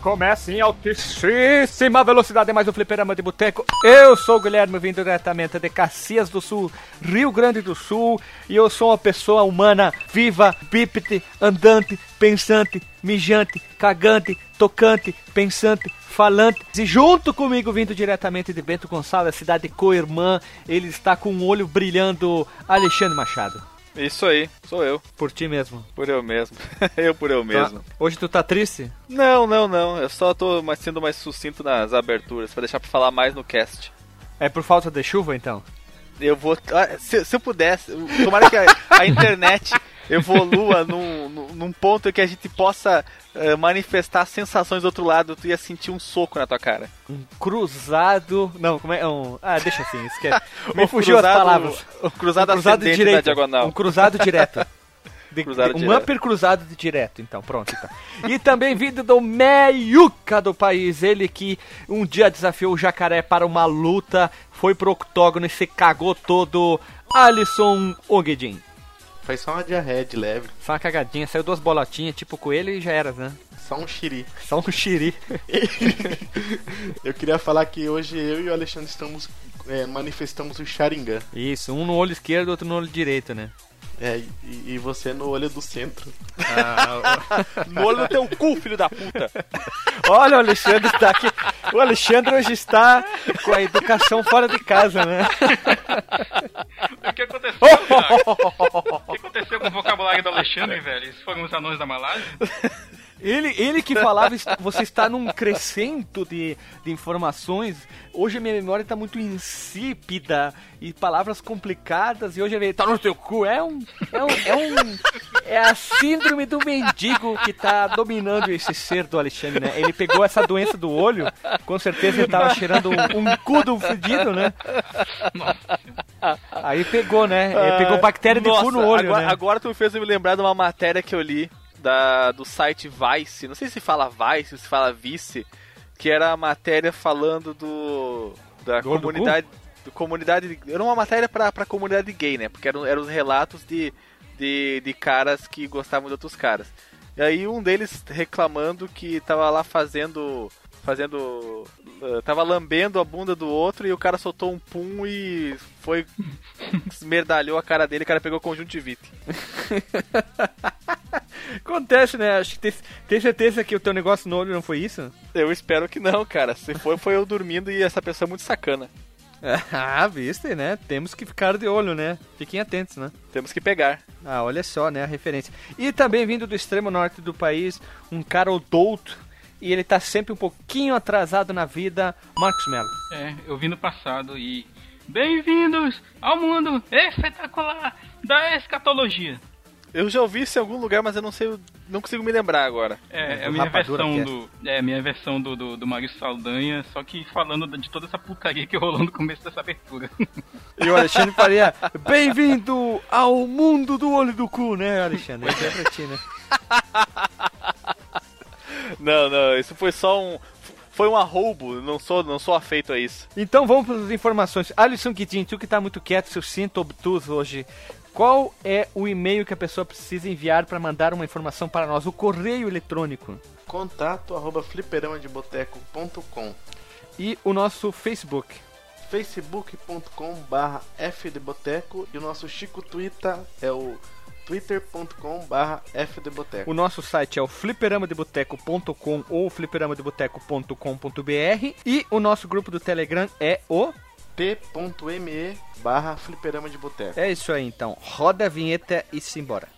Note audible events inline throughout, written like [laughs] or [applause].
Recomeça em altíssima velocidade mais um fliperama de boteco. Eu sou o Guilherme, vindo diretamente de Caxias do Sul, Rio Grande do Sul, e eu sou uma pessoa humana, viva, bípede, andante, pensante, mijante, cagante, tocante, pensante, falante. E junto comigo, vindo diretamente de Bento Gonçalves, cidade co-irmã, ele está com um olho brilhando, Alexandre Machado. Isso aí, sou eu. Por ti mesmo. Por eu mesmo. [laughs] eu por eu mesmo. Tá. Hoje tu tá triste? Não, não, não. Eu só tô mais, sendo mais sucinto nas aberturas, pra deixar pra falar mais no cast. É por falta de chuva, então? Eu vou. ah, Se, se eu pudesse, tomara que a, a internet [laughs] evolua num, num- ponto que a gente possa eh, manifestar sensações do outro lado, tu ia sentir um soco na tua cara. Um cruzado. Não, como é? Um... Ah, deixa assim, esquece. [laughs] Me O fugiu as cruzado- palavras. O cruzado, um cruzado direito. diagonal. Um cruzado direto. [laughs] De, Cruzado de- um direto. upper cruzado de direto, então, pronto. Então. E também vindo do meiuca do país, ele que um dia desafiou o jacaré para uma luta, foi pro octógono e se cagou todo, Alisson Ogedin. Foi só uma diarreia de leve, Só uma cagadinha, saiu duas bolotinhas, tipo coelho e já era, né? Só um xiri. Só um xiri. [laughs] Eu queria falar que hoje eu e o Alexandre estamos é, manifestamos o Sharingan. Isso, um no olho esquerdo, outro no olho direito, né? É, e, e você no olho do centro. [laughs] No olho do teu cu, filho da puta. Olha, o Alexandre está aqui. O Alexandre hoje está com a educação fora de casa, né? [laughs] O que aconteceu, cara? O que aconteceu com o vocabulário do Alexandre, velho? Eles foram os anões da Malásia? Ele, ele que falava, você está num crescento de, de informações. Hoje a minha memória está muito insípida e palavras complicadas. E hoje ele tá no teu cu. É um. É um. É, um, é a síndrome do mendigo que tá dominando esse ser do Alexandre, né? Ele pegou essa doença do olho, com certeza ele tava cheirando um, um cu do fudido, né? Aí pegou, né? Ele pegou bactéria de Nossa, cu no olho, agora, né? agora tu me fez me lembrar de uma matéria que eu li da, do site Vice. Não sei se fala Vice, se fala Vice, que era a matéria falando do da Do comunidade do comunidade era uma matéria pra, pra comunidade gay, né? Porque eram, eram os relatos de, de, de caras que gostavam de outros caras. E aí um deles reclamando que tava lá fazendo fazendo eh, tava lambendo a bunda do outro e o cara soltou um pum e foi [laughs] esmerdalhou a cara dele, o cara pegou conjuntivite. [laughs] Acontece, né? Acho que tem, tem certeza que o teu negócio no olho não foi isso? Eu espero que não, cara. Se foi, foi eu dormindo e essa pessoa é muito sacana. [laughs] Ah, viste, né? Temos que ficar de olho, né? Fiquem atentos, né? Temos que pegar. Ah, olha só, né? A referência. E também vindo do extremo norte do país, um cara odouto. E ele tá sempre um pouquinho atrasado na vida, Marcos Mello. É, eu vim no passado e. Bem-vindos ao mundo espetacular da escatologia. Eu já ouvi isso em algum lugar, mas eu não sei, não consigo me lembrar agora. É, é a minha versão do. É a minha versão do, do, do Mário Saldanha, só que falando de toda essa putaria que rolou no começo dessa abertura. E o Alexandre faria, bem-vindo ao mundo do olho do cu, né, Alexandre? Isso é pra ti, né? [laughs] Não, não, isso foi só um. Foi um arroubo, não sou, não sou afeito a isso. Então vamos para as informações. Alisson Guidin, tu que tá muito quieto, seu cinto obtuso hoje. Qual é o e-mail que a pessoa precisa enviar para mandar uma informação para nós? O correio eletrônico. Contato arroba fliperamadeboteco.com E o nosso Facebook. facebook.com barra fdboteco e o nosso Chico Twitter é o twitter.com barra fdboteco. O nosso site é o fliperamadeboteco.com ou fliperamadeboteco.com.br e o nosso grupo do Telegram é o t.me barra fliperama de boteco. É isso aí então. Roda a vinheta e simbora.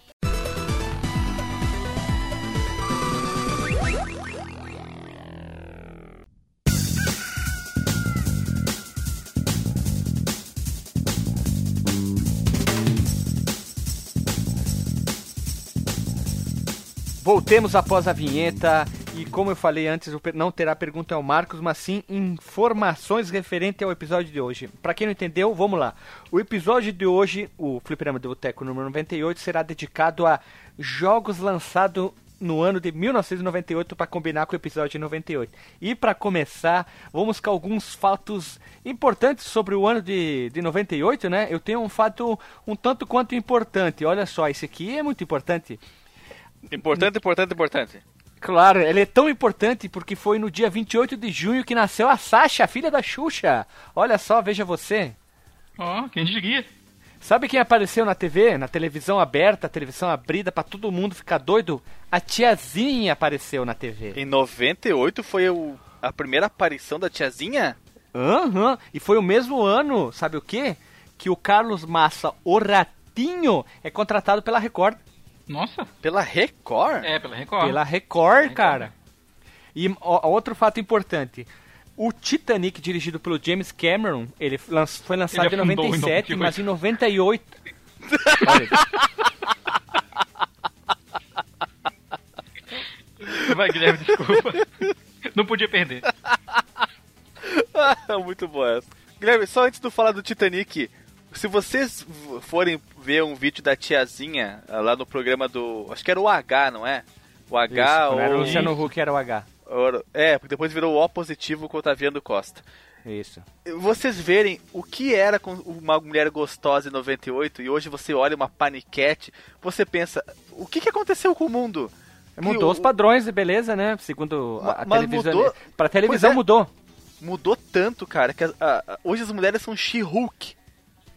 Voltemos após a vinheta e como eu falei antes, não terá pergunta ao Marcos, mas sim informações referente ao episódio de hoje. Pra quem não entendeu, vamos lá. O episódio de hoje, o Fliperama do Boteco número 98, será dedicado a jogos lançados no ano de 1998 para combinar com o episódio de 98. E para começar, vamos com alguns fatos importantes sobre o ano de, de 98, né? Eu tenho um fato um tanto quanto importante. Olha só, esse aqui é muito importante. Importante, importante, importante. Claro, ele é tão importante porque foi no dia 28 de junho que nasceu a Sasha, a filha da Xuxa. Olha só, veja você. Ó, quem diria? Sabe quem apareceu na TV, na televisão aberta, televisão abrida pra todo mundo ficar doido? A tiazinha apareceu na TV. Em 98 foi o- a primeira aparição da tiazinha? Aham, e foi o mesmo ano, sabe o quê? Que o Carlos Massa, o Ratinho, é contratado pela Record. Nossa, Pela Record? é, pela Record. Pela Record, Record. cara. E ó, outro fato importante. O Titanic, dirigido pelo James Cameron, ele lan- foi lançado Ele em afundou em 97, 98. mas em 98... Olha, Vai, Guilherme, desculpa. Não podia perder. [laughs] Muito boa essa. Guilherme, só antes de eu falar do Titanic, se vocês forem ver um vídeo da tiazinha ah, lá no programa do. Acho que era o H, não é? O H isso, ou. era o Luciano Huck, era o H. É, porque depois virou o O positivo com o Otaviano Costa. Isso. Vocês verem o que era com uma mulher gostosa em 98 e hoje você olha uma paniquete, você pensa, o que, que aconteceu com o mundo? Mudou Que os padrões de beleza, né? Segundo a, a televisão. mudou- Pra televisão é. mudou. mudou tanto, cara, que a- a- hoje as mulheres são She-Hulk.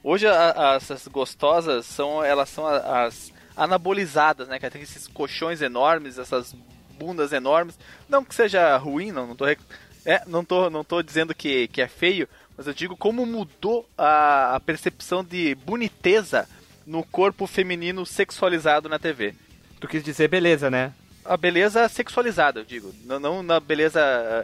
Hoje essas gostosas são elas são as anabolizadas, né? Que tem esses colchões enormes, essas bundas enormes. Não que seja ruim, não, não tô rec- é, não tô não tô dizendo que, que é feio, mas eu digo como mudou a, a percepção de boniteza no corpo feminino sexualizado na TV. Tu quis dizer beleza, né? A beleza sexualizada, eu digo, não, não na beleza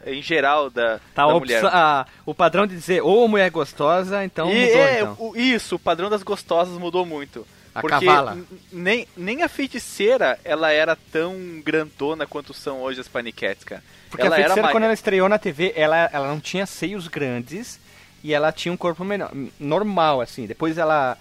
eh, em geral da, Tá da mulher. a- o padrão de dizer ou mulher gostosa, então E mudou, é, então. o- isso, o padrão das gostosas mudou muito. A porque cavala. nem, nem a feiticeira ela era tão grandona quanto são hoje as paniquetes, cara. Porque ela a feiticeira, quando ela estreou na TV, ela, ela não tinha seios grandes e ela tinha um corpo menor, normal, assim. Depois ela,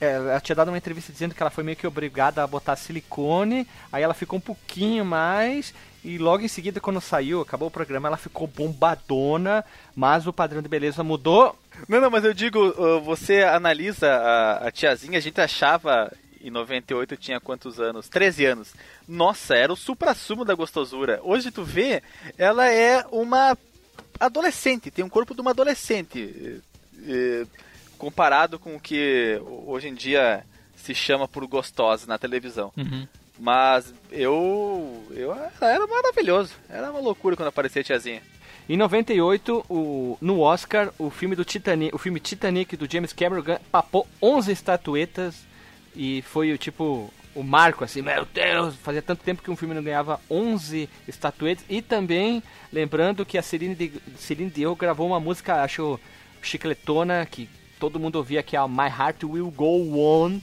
ela tinha dado uma entrevista dizendo que ela foi meio que obrigada a botar silicone, aí ela ficou um pouquinho mais, e logo em seguida, quando saiu, acabou o programa, ela ficou bombadona, mas o padrão de beleza mudou. Não, não, mas eu digo, você analisa a, a tiazinha, a gente achava em 98 tinha quantos anos? 13 anos. Nossa, era o supra-sumo da gostosura. Hoje tu vê, ela é uma adolescente, tem um corpo de uma adolescente. eh, comparado com o que hoje em dia se chama por gostosa na televisão. Uhum. Mas eu. eu era maravilhoso. Era uma loucura quando aparecia a tiazinha. Em 98, o, no Oscar, o filme do Titanic, o filme Titanic do James Cameron papou 11 estatuetas e foi o tipo o marco assim, meu Deus, fazia tanto tempo que um filme não ganhava 11 estatuetas e também lembrando que a Celine, Di- Celine Dion gravou uma música, acho chicletona que todo mundo ouvia que é a My Heart Will Go On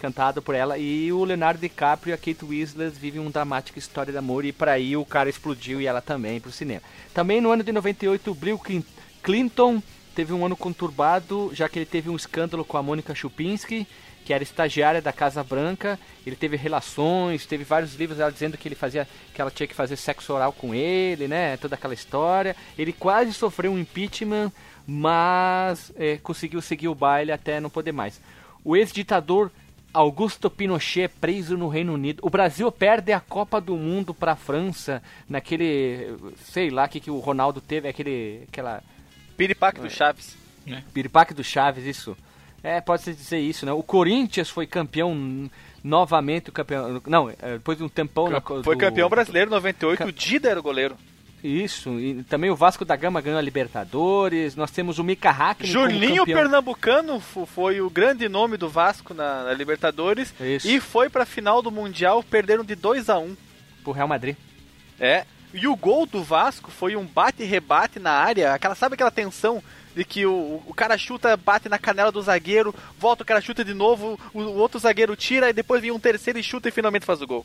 cantado por ela e o Leonardo DiCaprio e a Kate Winslet vivem uma dramática história de amor e para aí o cara explodiu e ela também pro cinema. Também no ano de 98 o Bill Clin- Clinton teve um ano conturbado, já que ele teve um escândalo com a Mônica Chupinski, que era estagiária da Casa Branca. Ele teve relações, teve vários livros ela dizendo que ele fazia que ela tinha que fazer sexo oral com ele, né? Toda aquela história. Ele quase sofreu um impeachment, mas é, conseguiu seguir o baile até não poder mais. O ex-ditador Augusto Pinochet é preso no Reino Unido. O Brasil perde a Copa do Mundo para a França naquele, sei lá, que que o Ronaldo teve, aquele, aquela Piripaque do Chaves. piripaque do Chaves, isso. É, pode se dizer isso, né? O Corinthians foi campeão novamente, o campeão, não, é, depois de um tempão na co- Foi do- campeão brasileiro em 98, Ca- o Dida era o goleiro. Isso, e também o Vasco da Gama ganhou a Libertadores. Nós temos o Mika Juninho campeão. Pernambucano fo- foi o grande nome do Vasco na, na Libertadores Isso. e foi pra final do Mundial, perderam de 2 a 1 pro Real Madrid. É. E o gol do Vasco foi um bate e rebate na área, aquela sabe aquela tensão de que o, o cara chuta, bate na canela do zagueiro, volta o cara chuta de novo, o, o outro zagueiro tira e depois vem um terceiro e chuta e finalmente faz o gol.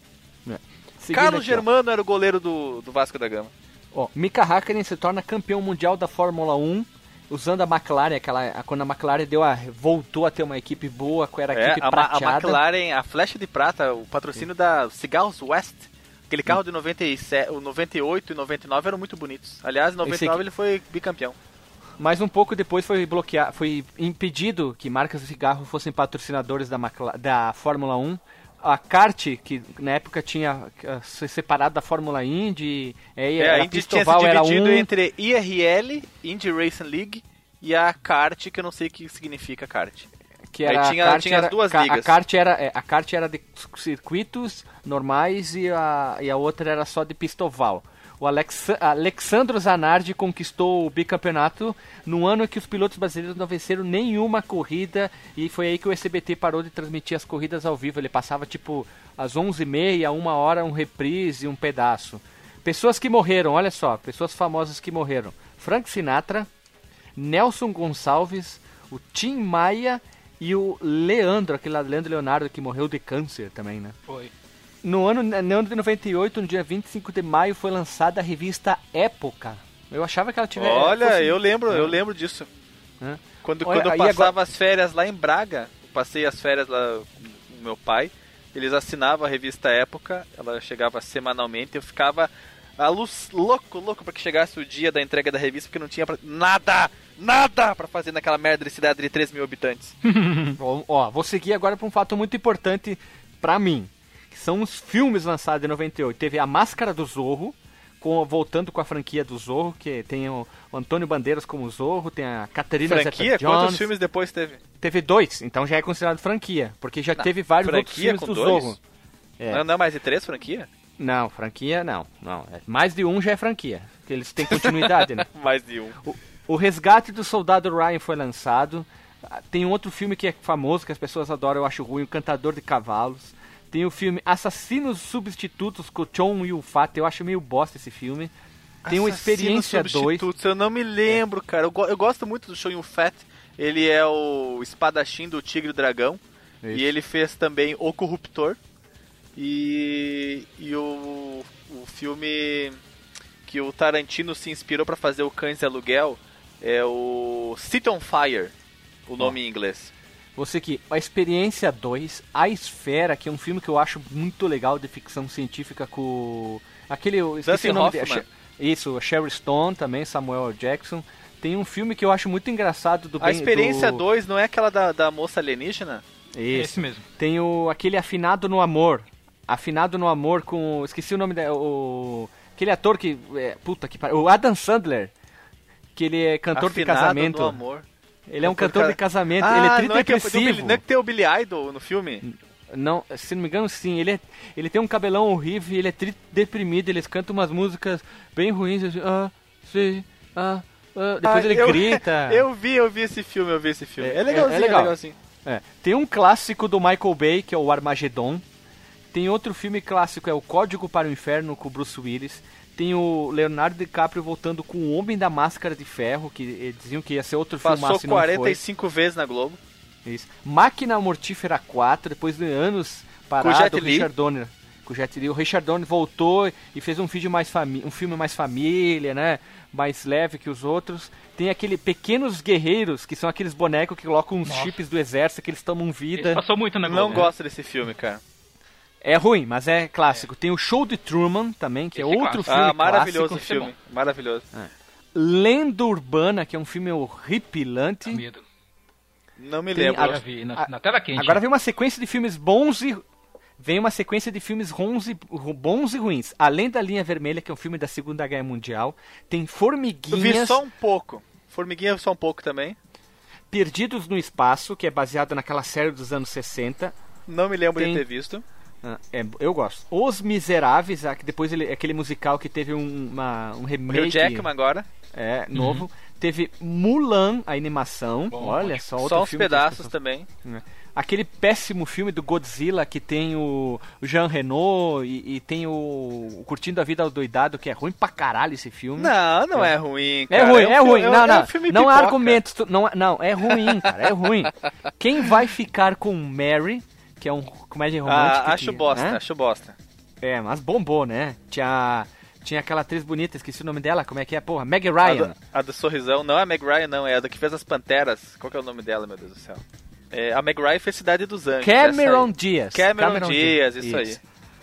Seguindo Carlos aqui. Germano era o goleiro do, do Vasco da Gama. Ó, Mika Hakkinen se torna campeão mundial da Fórmula 1 usando a McLaren, aquela quando a McLaren deu a voltou a ter uma equipe boa, era a É, equipe a, Ma- a prateada. McLaren, a flecha de prata, o patrocínio da Cigarros West. Aquele carro de 97, o 98 e 99 eram muito bonitos. Aliás, em 99 aqui- ele foi bicampeão. Mas um pouco depois foi bloqueado, foi impedido que marcas de cigarro fossem patrocinadores da, McLa- da Fórmula 1. A kart, que na época tinha uh, se separado da Fórmula Indy, aí É, a era Indy tinha se dividido um, entre IRL, Indy Racing League, e a kart, que eu não sei o que significa kart. que aí era, tinha- a kart tinha as era- duas ca- ligas. A kart era, é, a kart era de circuitos normais e a, e a outra era só de pistoval. O Alex, Alexandro Zanardi conquistou o bicampeonato no ano em que os pilotos brasileiros não venceram nenhuma corrida e foi aí que o SBT parou de transmitir as corridas ao vivo. Ele passava tipo às 11h30, uma hora, um reprise, um pedaço. Pessoas que morreram, olha só, pessoas famosas que morreram. Frank Sinatra, Nelson Gonçalves, o Tim Maia e o Leandro, aquele lá, Leandro Leonardo que morreu de câncer também, né? Foi. No ano, no ano de 98, no dia 25 de maio, foi lançada a revista Época. Eu achava que ela tivesse. Olha, fosse- eu lembro, eu lembro disso. Quando, Olha, quando eu passava agora- as férias lá em Braga, passei as férias lá com meu pai, eles assinavam a revista Época, ela chegava semanalmente, eu ficava a luz, louco, louco pra que chegasse o dia da entrega da revista, porque não tinha pra- nada, nada pra fazer naquela merda de cidade de 3 mil habitantes. [laughs] Ó, vou seguir agora para um fato muito importante pra mim, são os filmes lançados em 98. Teve A Máscara do Zorro, com, voltando com a franquia do Zorro, que tem o, o Antônio Bandeiras como Zorro, tem a Caterina Franquia? Quantos filmes depois teve? Teve dois, então já é considerado franquia, porque já Não, teve vários outros filmes com do dois? Zorro. É. Não, não é mais de três franquia? Não, franquia não, não. É, Mais de um já é franquia, porque eles têm continuidade, né? [laughs] Mais de um. O, o Resgate do Soldado Ryan foi lançado. Ah, Tem outro filme que é famoso, que as pessoas adoram, eu acho ruim, O Cantador de Cavalos. Tem o filme Assassinos Substitutos com o Chon Yul-fat, eu acho meio bosta esse filme. Tem o Experiência 2. Substitutos, Eu não me lembro, cara. Eu, eu gosto muito do Show Yun Fat. Ele é o espadachim do Tigre e o Dragão. Isso. E ele fez também O Corruptor. E, e o, o filme que o Tarantino se inspirou pra fazer o Cães de Aluguel é o City on Fire, o nome em inglês. Você que a Experiência 2, A Esfera, que é um filme que eu acho muito legal de ficção científica com aquele eu esqueci Dustin o nome Hoffman. Isso, Sherry Stone também, Samuel L. Jackson. Tem um filme que eu acho muito engraçado do A Ben- Experiência do... 2 não é aquela da, da moça alienígena? É Isso. esse mesmo. Tem o aquele Afinado no Amor. Afinado no Amor com. Esqueci o nome da. O, aquele ator que. É, puta que pariu. O Adam Sandler. Que ele é cantor de Afinado casamento. no amor. Ele é um Cantor cantor de ca- casamento. Ah, ele é é, que, não, é que tridepressivo. tem o- não é que tem o Billy Idol no filme? Não, se não me engano, sim. Ele, é, ele tem um cabelão horrível, ele é tri deprimido, eles cantam umas músicas bem ruins. Assim, ah, sim, ah, ah. Depois Ah, ele eu- grita. [laughs] Eu vi, eu vi esse filme, eu vi esse filme. É- É, legalzinho, é é, legal. legalzinho. É. Tem um clássico do Michael Bay, que é o Armagedon. Tem outro filme clássico, é o Código para o Inferno, com o Bruce Willis. Tem o Leonardo DiCaprio voltando com o Homem da Máscara de Ferro, que eles diziam que ia ser outro Passou filmaço e não foi. 45 vezes na Globo. Isso. Máquina Mortífera 4, depois de anos parado, Com o. Richard Donner. Com o Jet Li. O Richard Donner voltou e fez um, vídeo mais fami um filme mais família, né? Mais leve que os outros. Tem aquele Pequenos Guerreiros, que são aqueles bonecos que colocam uns Nossa. chips do exército, que eles tomam vida. passou muito na Não Globo. né? gosto desse filme, cara. É ruim, mas é clássico. Tem o Show de Truman também, que é Esse é outro clássico. filme Ah, maravilhoso o clássico. Esse é filme. Maravilhoso. Lenda Urbana, que é um filme horripilante. medo. Não me Tem lembro. a- vi, na, a- na tela quente. Agora vem uma sequência de filmes bons e. Vem uma sequência de filmes bons e, bons e ruins. Além da Linha Vermelha, que é um filme da Segunda Guerra Mundial. Tem Eu vi Formiguinhas só um pouco. Formiguinha só um pouco também. Perdidos no Espaço, que é baseado naquela série dos anos 60. Não me lembro Tem- de ter visto. Ah, é, eu gosto. Os Miseráveis, ah, que depois ele, aquele musical que teve um, uma, um O remake. Hugh Jackman agora. É, novo. Teve Mulan, a animação. Bom, Olha só outro Só uns pedaços pessoas- também. Aquele péssimo filme do Godzilla que tem o o Jean Reno e, e tem o, o Curtindo a Vida ao Doidado, que é ruim pra caralho esse filme. Não, não é, ruim, É cara. ruim, um é ruim. não, é não. um filme não há argumentos. tu- Não, não, é ruim, cara. É ruim. [laughs] Quem vai ficar com Mary, que é um comédia romântica. Ah, acho que, bosta, né? acho bosta. É, mas bombou, né? Tinha, tinha aquela atriz bonita, esqueci o nome dela, como é que é? Porra, Meg A Ryan. do, a do sorrisão, não é a Meg Ryan, não, é a do que fez as Panteras. Qual que é o nome dela, meu Deus do céu? É, a Meg Ryan fez Cidade dos Anjos. Cameron Diaz. Cameron Diaz, isso aí.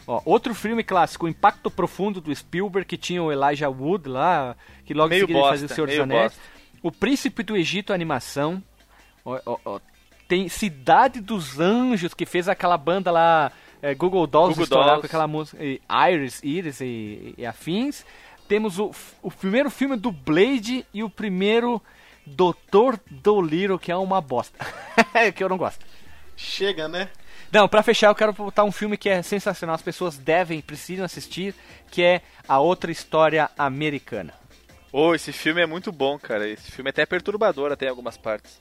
Ó, outro filme clássico, Impacto Profundo do Spielberg, que tinha o Elijah Wood lá, que logo em Meio seguida ele fazia o Senhor dos Anéis. bosta. O Príncipe do Egito Animação. Ó, ó. Tem Cidade dos Anjos, que fez aquela banda lá, é, Google Dolls Google estourar Dolls. com aquela música e Iris, Iris e, e afins. Temos o, o primeiro filme do Blade e o primeiro Doutor Dolittle, que é uma bosta. [laughs] que eu não gosto. Chega, né? Não, pra fechar, eu quero botar um filme que é sensacional, as pessoas devem, precisam assistir, que é A Outra História Americana. Ô, esse filme é muito bom, cara. Esse filme é até perturbador até em algumas partes.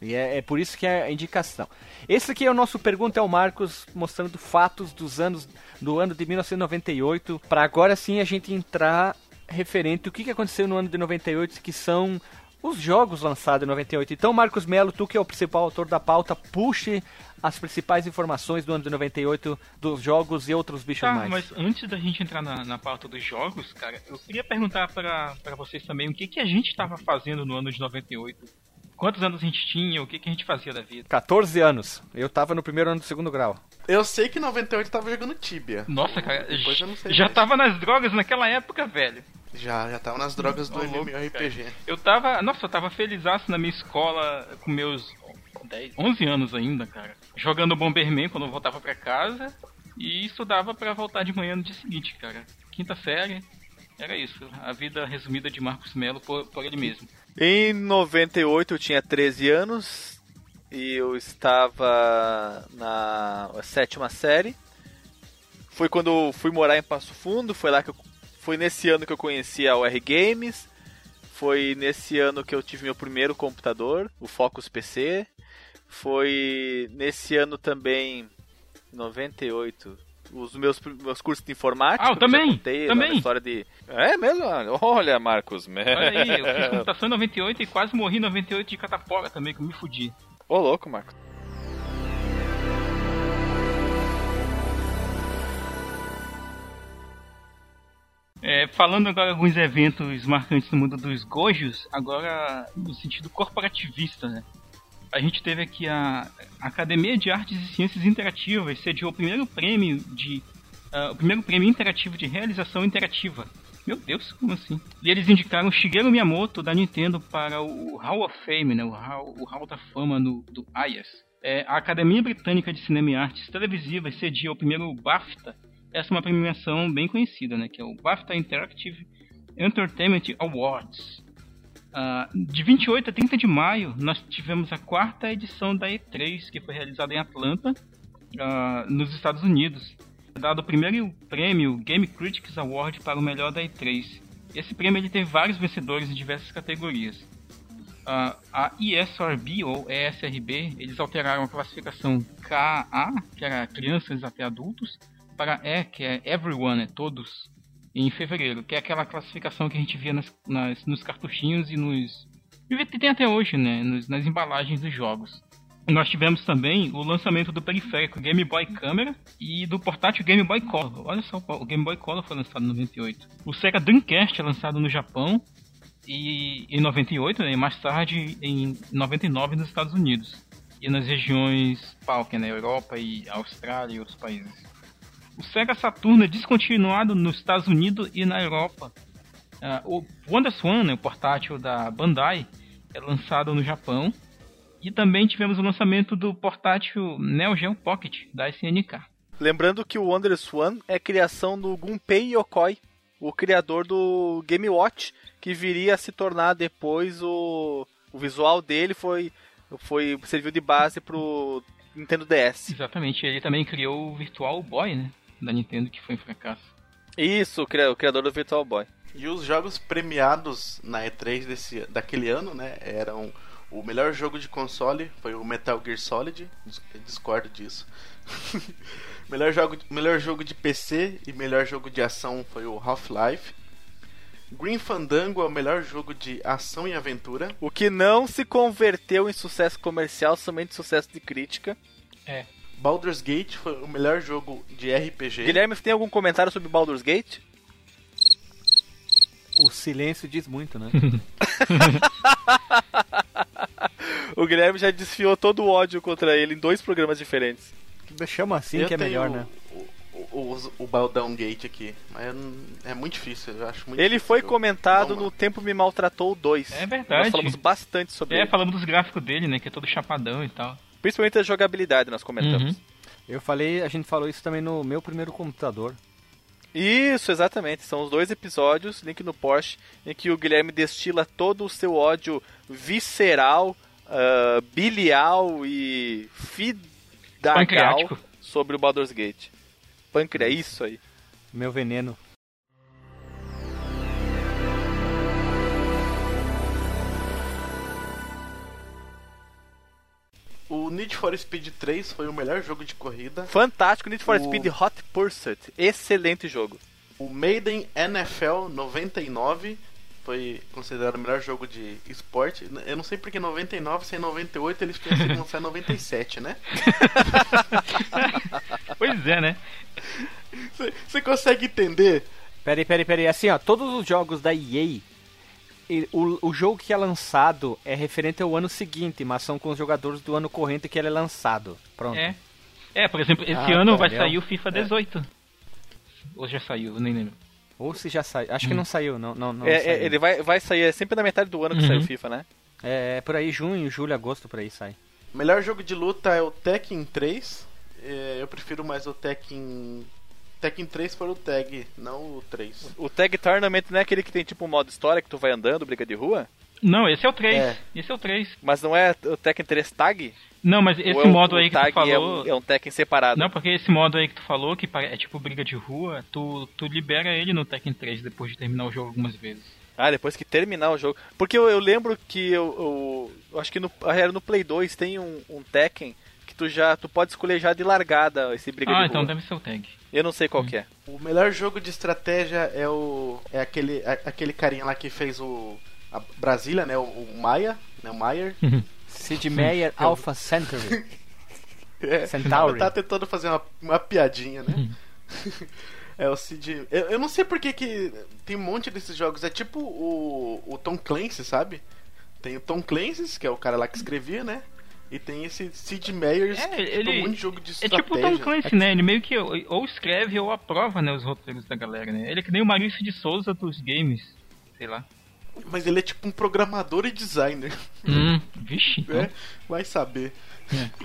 E é, é por isso que é a indicação. Esse aqui é o nosso Pergunta ao Marcos, mostrando fatos dos anos do ano de 1998, para agora sim a gente entrar referente o que, que aconteceu no ano de 98, que são os jogos lançados em 98. Então, Marcos Melo, tu que é o principal autor da pauta, puxe as principais informações do ano de 98 dos jogos e outros bichos Tá, mais. mas antes da gente entrar na, na pauta dos jogos, cara, eu queria perguntar pra vocês também o que, que a gente tava fazendo no ano de 98. Quantos anos a gente tinha, o que, que a gente fazia da vida. 14 anos. Eu tava no primeiro ano do segundo grau. Eu sei que em 98 eu tava jogando Tibia. Nossa, cara, Depois eu não sei já mais. tava nas drogas naquela época, velho. Já, já tava nas drogas do louco, MMORPG. Eu tava, nossa, eu tava felizaço na minha escola com meus 10, 11 anos ainda, cara. Jogando Bomberman quando eu voltava pra casa e estudava pra voltar de manhã no dia seguinte, cara. Quinta série, era isso. A vida resumida de Marcos Melo por, por ele mesmo. Em 98 eu tinha 13 anos e eu estava na sétima série. Foi quando eu fui morar em Passo Fundo, foi lá que eu, foi nesse ano que eu conheci a UR Games. Foi nesse ano que eu tive meu primeiro computador, o Focus PC. Foi nesse ano também, 98, os meus, meus cursos de informática. Ah, eu também, contei também. história de... É mesmo? Olha, Marcos. Olha aí, eu fiz [laughs] computação em 98 e quase morri em 98 de catapora também, que eu me fudi. Ô, louco, Marcos. É, falando agora alguns eventos marcantes no mundo dos gojos, agora no sentido corporativista, né? A gente teve aqui a Academia de Artes e Ciências Interativas, sediou o primeiro prêmio de ah, o primeiro prêmio interativo de realização interativa. Meu Deus, como assim? E eles indicaram Shigeru Miyamoto da Nintendo para o Hall of Fame, né? O Hall, o Hall da Fama no, do IAS. É, a Academia Britânica de Cinema e Artes Televisivas cedia o primeiro BAFTA. Essa é uma premiação bem conhecida, né? Que é o BAFTA Interactive Entertainment Awards. Ah, de 28 a 30 de maio, nós tivemos a quarta edição da E3, que foi realizada em Atlanta, ah, nos Estados Unidos. Dado o primeiro prêmio Game Critics Award para o melhor da E3. Esse prêmio ele teve vários vencedores em diversas categorias. Ah, a ESRB ou ESRB, eles alteraram a classificação KA, que era crianças até adultos, para E, que é Everyone, é todos, em fevereiro, que é aquela classificação que a gente via nas, nas- nos cartuchinhos e nos. E tem até hoje, né? nos- nas embalagens dos jogos. Nós tivemos também o lançamento do periférico Game Boy Camera e do portátil Game Boy Color. Olha só, o Game Boy Color foi lançado em 98. O Sega Dreamcast é lançado no Japão e em 98, né, e mais tarde em 99 nos Estados Unidos. E nas regiões PAL, que na Europa e Austrália e outros países. O Sega Saturn é descontinuado nos Estados Unidos e na Europa. Ah, o WonderSwan, né, o portátil da Bandai, é lançado no Japão. E também tivemos o lançamento do portátil Neo Geo Pocket da SNK. Lembrando que o Wonder Swan é criação do Gunpei Yokoi, o criador do Game Watch, que viria a se tornar depois o, o visual dele foi, foi serviu de base pro Nintendo DS. Exatamente, ele também criou o Virtual Boy, né, da Nintendo, que foi um fracasso. Isso, o cria- o criador do Virtual Boy. E os jogos premiados na E3 desse, daquele ano, né, eram o melhor jogo de console foi o Metal Gear Solid, discordo disso. [laughs] melhor, jogo, melhor jogo de PC e melhor jogo de ação foi o Half-Life. Green Fandango é o melhor jogo de ação e aventura. O que não se converteu em sucesso comercial, somente sucesso de crítica. É, Baldur's Gate foi o melhor jogo de RPG. Guilherme, tem algum comentário sobre Baldur's Gate? O silêncio diz muito, né? [laughs] O Guilherme já desfiou todo o ódio contra ele em dois programas diferentes. Chama assim Eu que é melhor, né? O, o, o, o Baldão Gate aqui, mas é muito difícil, eu acho muito Ele difícil foi comentado no Tempo Me Maltratou 2. É verdade. Nós falamos bastante sobre é ele. falamos dos gráficos dele, né, que é todo chapadão e tal. Principalmente a jogabilidade nós comentamos. Uhum. Eu falei, a gente falou isso também no meu primeiro computador. Isso, exatamente. São os dois episódios, link no Porsche, em que o Guilherme destila todo o seu ódio visceral, uh, bilial e fidagal sobre o Baldur's Gate. Pâncreas, isso aí. Meu veneno. O Need for Speed 3 foi o melhor jogo de corrida. Fantástico, Need for O- Speed Hot Pursuit. Excelente jogo. O Maiden NFL 99 foi considerado o melhor jogo de esporte. Eu não sei porque 99 sem 98 eles pensam em [laughs] lançar em 97, né? [laughs] Pois é, né? Você- consegue entender? Peraí, peraí, peraí. Assim, ó, todos os jogos da EA, o, o jogo que é lançado é referente ao ano seguinte, mas são com os jogadores do ano corrente que ele é lançado. Pronto. É. É, por exemplo, esse Ah, ano tá, vai legal. sair o FIFA 18. Ou já saiu, eu nem lembro. Ou se já saiu. Acho que não saiu, não, não, não É, é, saiu. ele vai, vai sair é sempre na metade do ano que Uhum. sai o FIFA, né? É, é por aí, junho, julho, agosto, por aí sai. Melhor jogo de luta é o Tekken 3. É, Eu prefiro mais o Tekken. Tekken 3 para o Tag, não o 3. O Tag Tournament não é aquele que tem tipo um modo história que tu vai andando, briga de rua? Não, esse é o 3. É. Esse é o 3. Mas não é o Tekken 3 Tag? Não, mas Ou esse é o- modo o aí que tag tu falou. É um, é um Tekken separado. Não, porque esse modo aí que tu falou, que é tipo briga de rua, tu, tu libera ele no Tekken 3 depois de terminar o jogo algumas vezes. Ah, depois que terminar o jogo. Porque eu, eu lembro que eu, eu, eu acho que no, era no Play 2 tem um, um Tekken tu já tu pode escolher já de largada esse briga ah, de então rua. deve ser o tag. Eu não sei qual que é. O melhor jogo de estratégia é o. É aquele, é aquele carinha lá que fez o. A Brasília, né? O, o Maia, né? O Maier. Sid Meier Alpha Centauri. [laughs] É, Centauri. Tá tentando fazer uma, uma piadinha, né? [laughs] é o Cid. Eu, eu não sei porque que tem um monte desses jogos. É tipo o, o Tom Clancy, sabe? Tem o Tom Clancy, que é o cara lá que escrevia, né? E tem esse Sid Meier's, É, que ele- um monte de jogo de É estratégia. tipo o Tom Clancy, né? Ele meio que ou escreve ou aprova né, os roteiros da galera, né? Ele é que nem o Maurício de Souza dos games. Sei lá. Mas ele é tipo um programador e designer, Hum, [laughs] vixe. Então. né? Vai saber.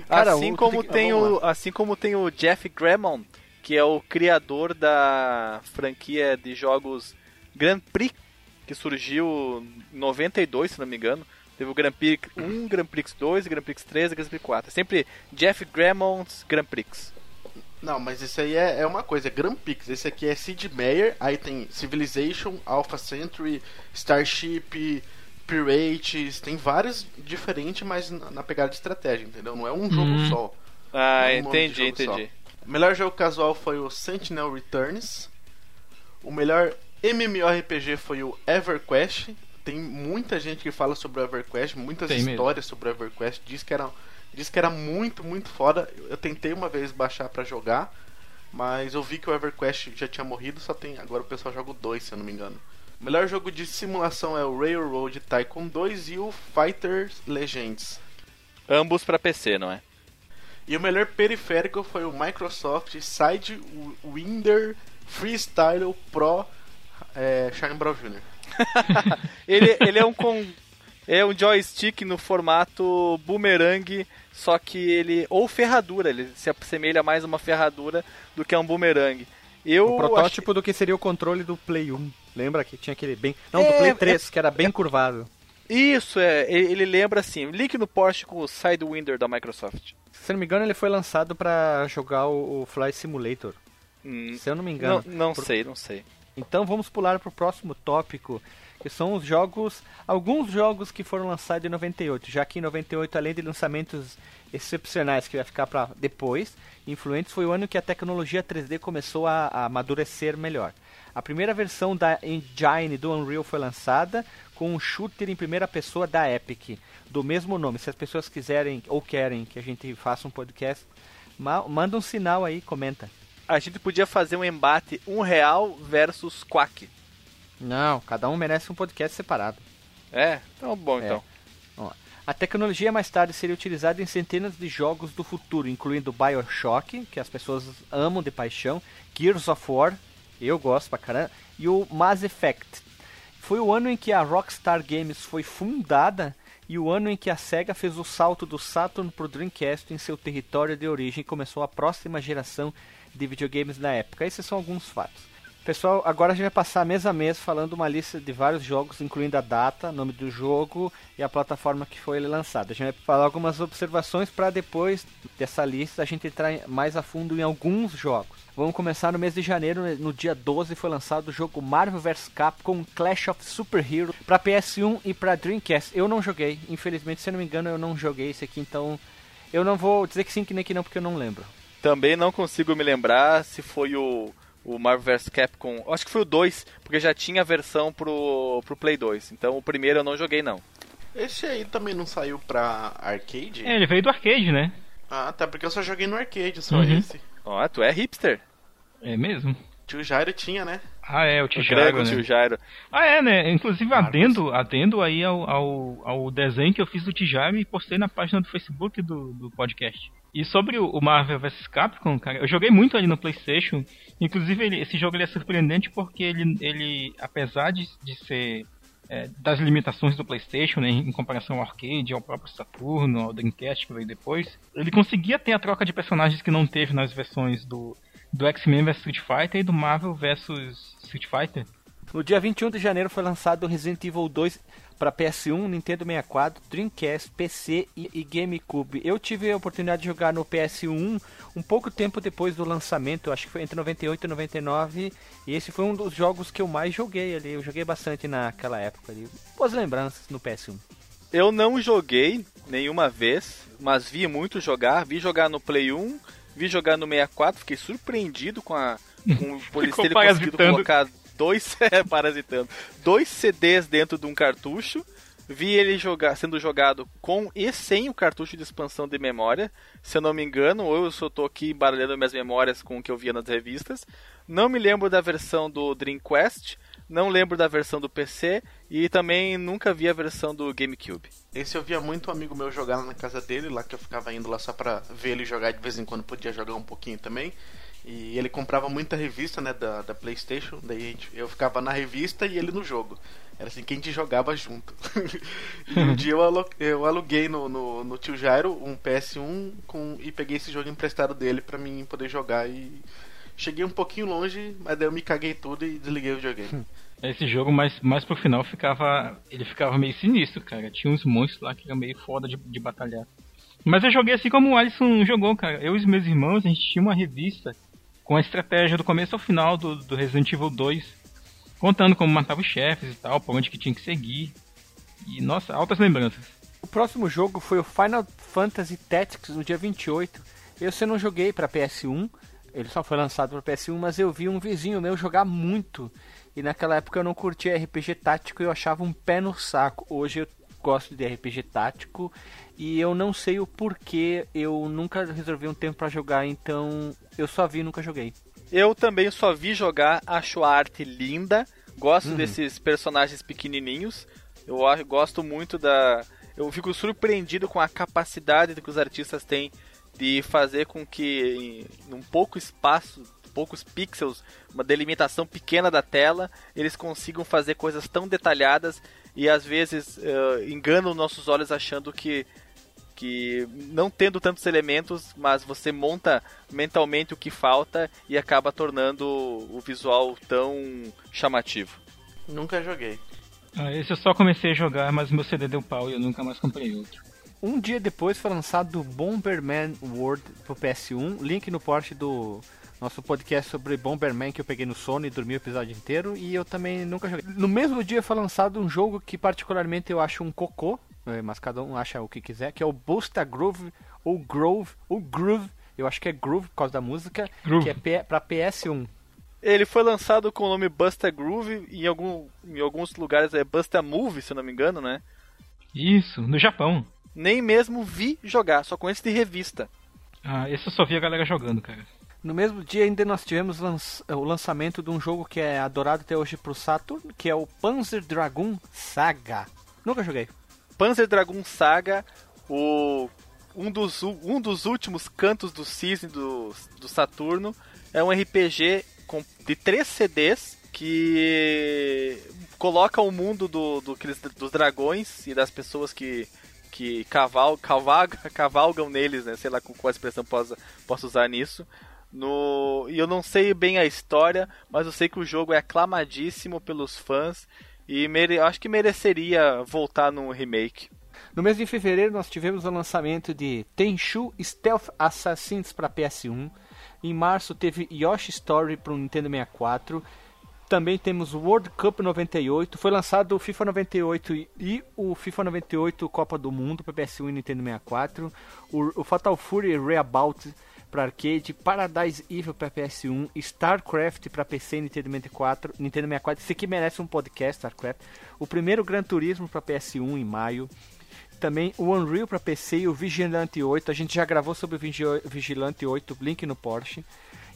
Cara, assim o- como tem que- tem o assim como tem o Jeff Grammond, que é o criador da franquia de jogos Grand Prix, que surgiu em 92, se não me engano. Teve o Grand Prix 1, Grand Prix 2, Grand Prix 3 e Grand Prix 4. É sempre Jeff Grammond's Grand Prix. Não, mas isso aí é, é uma coisa, é Grand Prix. Esse aqui é Sid Meier, aí tem Civilization, Alpha Century, Starship, Pirates, tem vários diferentes, mas na, na pegada de estratégia, entendeu? Não é um jogo Uhum. só. Ah, é um entendi, só. entendi. O melhor jogo casual foi o Sentinel Returns. O melhor MMORPG foi o EverQuest. Tem muita gente que fala sobre o EverQuest, muitas Tem mesmo. histórias sobre o EverQuest. Diz que era, diz que era muito, muito foda. Eu tentei uma vez baixar pra jogar, mas eu vi que o EverQuest já tinha morrido, só tem agora o pessoal joga o 2, se eu não me engano. O melhor jogo de simulação é o Railroad Tycoon 2 e o Fighters Legends. Ambos pra PC, não é? E o melhor periférico foi o Microsoft Sidewinder Freestyle Pro é, Shine Brown Jr. [laughs] Ele, ele é um com, é um joystick no formato boomerang, só que ele ou ferradura, ele se assemelha mais a uma ferradura do que a um boomerang. Eu O protótipo do que seria o controle do Play 1. Lembra que tinha aquele bem. Não, do É, Play 3, que era bem curvado. Isso é, ele, lembra assim, link no Porsche com o Sidewinder da Microsoft. Se não me engano, ele foi lançado pra jogar o, o Fly Simulator. Hum, Se eu não me não, engano. não Por- sei, não sei. Então vamos pular pro próximo tópico, que são os jogos, alguns jogos que foram lançados em 98, já que em 98, além de lançamentos excepcionais que vai ficar para depois, influentes, foi o ano que a tecnologia 3D começou a, a amadurecer melhor. A primeira versão da engine do Unreal foi lançada com um shooter em primeira pessoa da Epic, do mesmo nome. Se as pessoas quiserem ou querem que a gente faça um podcast, ma- manda um sinal aí, comenta. A gente podia fazer um embate um real versus Quack. Não, cada um merece um podcast separado. É, então bom É. então. A tecnologia mais tarde seria utilizada em centenas de jogos do futuro, incluindo Bioshock, que as pessoas amam de paixão, Gears of War, eu gosto pra caramba, e o Mass Effect. Foi o ano em que a Rockstar Games foi fundada e o ano em que a SEGA fez o salto do Saturn para o Dreamcast em seu território de origem e começou a próxima geração de videogames na época. Esses são alguns fatos. Pessoal, agora a gente vai passar mês a mês falando uma lista de vários jogos, incluindo a data, nome do jogo e a plataforma que foi lançado. A gente vai falar algumas observações para depois dessa lista a gente entrar mais a fundo em alguns jogos. Vamos começar no mês de janeiro, no dia 12 foi lançado o jogo Marvel vs Capcom Clash of Super Heroes para PS1 e para Dreamcast. Eu não joguei, infelizmente, se não me engano, eu não joguei esse aqui, então eu não vou dizer que sim que nem que não porque eu não lembro. Também não consigo me lembrar se foi o o Marvel vs Capcom, acho que foi o 2, porque já tinha a versão pro, pro Play 2. Então o primeiro eu não joguei não. Esse aí também não saiu pra arcade? É, ele veio do arcade, né? Ah, tá, porque eu só joguei no arcade, só uhum. esse. Ó, oh, tu é hipster. É mesmo? Tio Jairo tinha, né? Ah, é, o tio Jairo, né? Jairo. Ah, é, né? Inclusive, adendo, adendo aí ao, ao, ao desenho que eu fiz do tio Jairo e postei na página do Facebook do, do podcast. E sobre o Marvel vs Capcom, cara, eu joguei muito ali no PlayStation. Inclusive, ele, esse jogo ele é surpreendente porque ele, ele apesar de, de ser é, das limitações do PlayStation, né, em comparação ao arcade, ao próprio Saturno, ao Dreamcast que veio depois, ele conseguia ter a troca de personagens que não teve nas versões do, do X-Men vs Street Fighter e do Marvel vs Street Fighter. No dia 21 de janeiro foi lançado o Resident Evil 2 para PS1, Nintendo 64, Dreamcast, PC e, e, GameCube. Eu tive a oportunidade de jogar no PS1 um pouco tempo depois do lançamento, acho que foi entre 98 e 99, e esse foi um dos jogos que eu mais joguei ali. Eu joguei bastante naquela época ali. Boas lembranças no PS1. Eu não joguei nenhuma vez, mas vi muito jogar. Vi jogar no Play 1, vi jogar no 64, fiquei surpreendido com a com o [laughs] policial conseguido colocar dois [laughs] é, parasitando, dois CDs dentro de um cartucho. Vi ele jogar, sendo jogado com e sem o cartucho de expansão de memória. Se eu não me engano, ou eu só estou aqui embaralhando minhas memórias com o que eu via nas revistas. Não me lembro da versão do Dreamcast, não lembro da versão do PC e também nunca vi a versão do GameCube. Esse eu via muito um amigo meu jogar na casa dele, lá que eu ficava indo lá só pra ver ele jogar de vez em quando, podia jogar um pouquinho também. E ele comprava muita revista, né, da, da Playstation, daí eu ficava na revista e ele no jogo. Era assim que a gente jogava junto. [laughs] e um dia eu, eu aluguei no, no, no, tio Jairo um PS1 com, e peguei esse jogo emprestado dele para mim poder jogar e cheguei um pouquinho longe, mas daí eu me caguei tudo e desliguei o videogame. Esse jogo mais, mais pro final ficava. Ele ficava meio sinistro, cara. Tinha uns monstros lá que era meio foda de, de batalhar. Mas eu joguei assim como o Alisson jogou, cara. Eu e os meus irmãos, a gente tinha uma revista com a estratégia do começo ao final do, do Resident Evil 2, contando como matava os chefes e tal, por onde que tinha que seguir. E nossa, altas lembranças. O próximo jogo foi o Final Fantasy Tactics no dia 28. Eu se não joguei para PS1, ele só foi lançado para PS1, mas eu vi um vizinho meu jogar muito. E naquela época eu não curtia RPG tático e eu achava um pé no saco. Hoje eu gosto de RPG tático e eu não sei o porquê, eu nunca reservei um tempo para jogar, então eu só vi e nunca joguei. Eu também só vi jogar, acho a arte linda, gosto uhum. desses personagens pequenininhos, eu gosto muito da... Eu fico surpreendido com a capacidade que os artistas têm de fazer com que em um pouco espaço, poucos pixels, uma delimitação pequena da tela, eles consigam fazer coisas tão detalhadas e às vezes uh, enganam nossos olhos achando que que não tendo tantos elementos, mas você monta mentalmente o que falta e acaba tornando o visual tão chamativo. Nunca joguei. Ah, esse eu só comecei a jogar, mas meu CD deu pau e eu nunca mais comprei outro. Um dia depois foi lançado o Bomberman World pro PS1, link no post do nosso podcast sobre Bomberman que eu peguei no Sony e dormi o episódio inteiro e eu também nunca joguei. No mesmo dia foi lançado um jogo que particularmente eu acho um cocô, é, mas cada um acha o que quiser, que é o Busta Groove, ou Grove, ou Groove, eu acho que é Groove por causa da música, Groove. que é para PS1. Ele foi lançado com o nome Busta Groove, e em, algum, em alguns lugares é Busta Move, se eu não me engano, né? Isso, no Japão. Nem mesmo vi jogar, só conheço de revista. Ah, esse eu só vi a galera jogando, cara. No mesmo dia ainda nós tivemos o lançamento de um jogo que é adorado até hoje pro Saturn, que é o Panzer Dragoon Saga. Nunca joguei. Panzer Dragoon Saga, o, um, dos, um dos últimos cantos do cisne do, do Saturno. É um RPG com, de três CDs que coloca o mundo do, do, dos dragões e das pessoas que, que caval, cavalga, [laughs] cavalgam neles, né? Sei lá com qual expressão posso, posso usar nisso. No, e eu não sei bem a história, mas eu sei que o jogo é aclamadíssimo pelos fãs e mere, acho que mereceria voltar num remake. No mês de fevereiro nós tivemos o lançamento de Tenchu Stealth Assassins para PS1. Em março teve Yoshi Story para o Nintendo 64 também temos o World Cup 98. Foi lançado o FIFA 98 e o FIFA 98 Copa do Mundo para PS1 e Nintendo 64. O, o Fatal Fury Reabout para arcade, Paradise Evil para PS1, StarCraft para PC e Nintendo 64, Nintendo 64. Esse aqui merece um podcast, StarCraft. O primeiro Gran Turismo para PS1 em maio. Também o Unreal para PC e o Vigilante 8. A gente já gravou sobre o Vigilante 8, link no Porsche.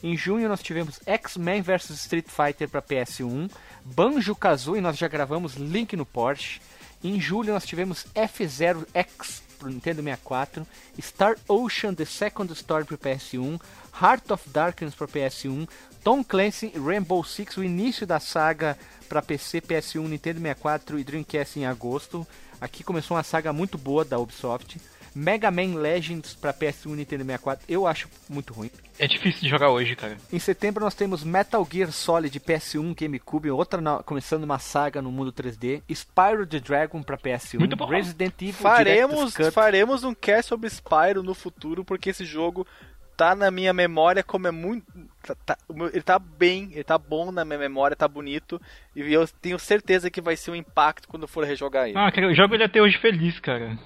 Em junho nós tivemos X-Men vs Street Fighter para PS1, Banjo Kazooie, nós já gravamos link no Porsche. Em julho nós tivemos F0X para Nintendo 64, Star Ocean The Second Story para PS1, Heart of Darkness para PS1, Tom Clancy Rainbow Six, o início da saga para PC, PS1, Nintendo 64 e Dreamcast em agosto. Aqui começou uma saga muito boa da Ubisoft. Mega Man Legends para PS1 e Nintendo 64, eu acho muito ruim. É difícil de jogar hoje, cara. Em setembro nós temos Metal Gear Solid PS1, GameCube, outra na, começando uma saga no mundo 3D, Spyro the Dragon para PS1, muito bom. Resident Evil faremos, faremos um cast sobre Spyro no futuro, porque esse jogo tá na minha memória como é muito. Tá, tá, ele tá bem, ele tá bom na minha memória, tá bonito. E eu tenho certeza que vai ser um impacto quando for rejogar ele. Ah, cara, eu jogo ele até hoje feliz, cara.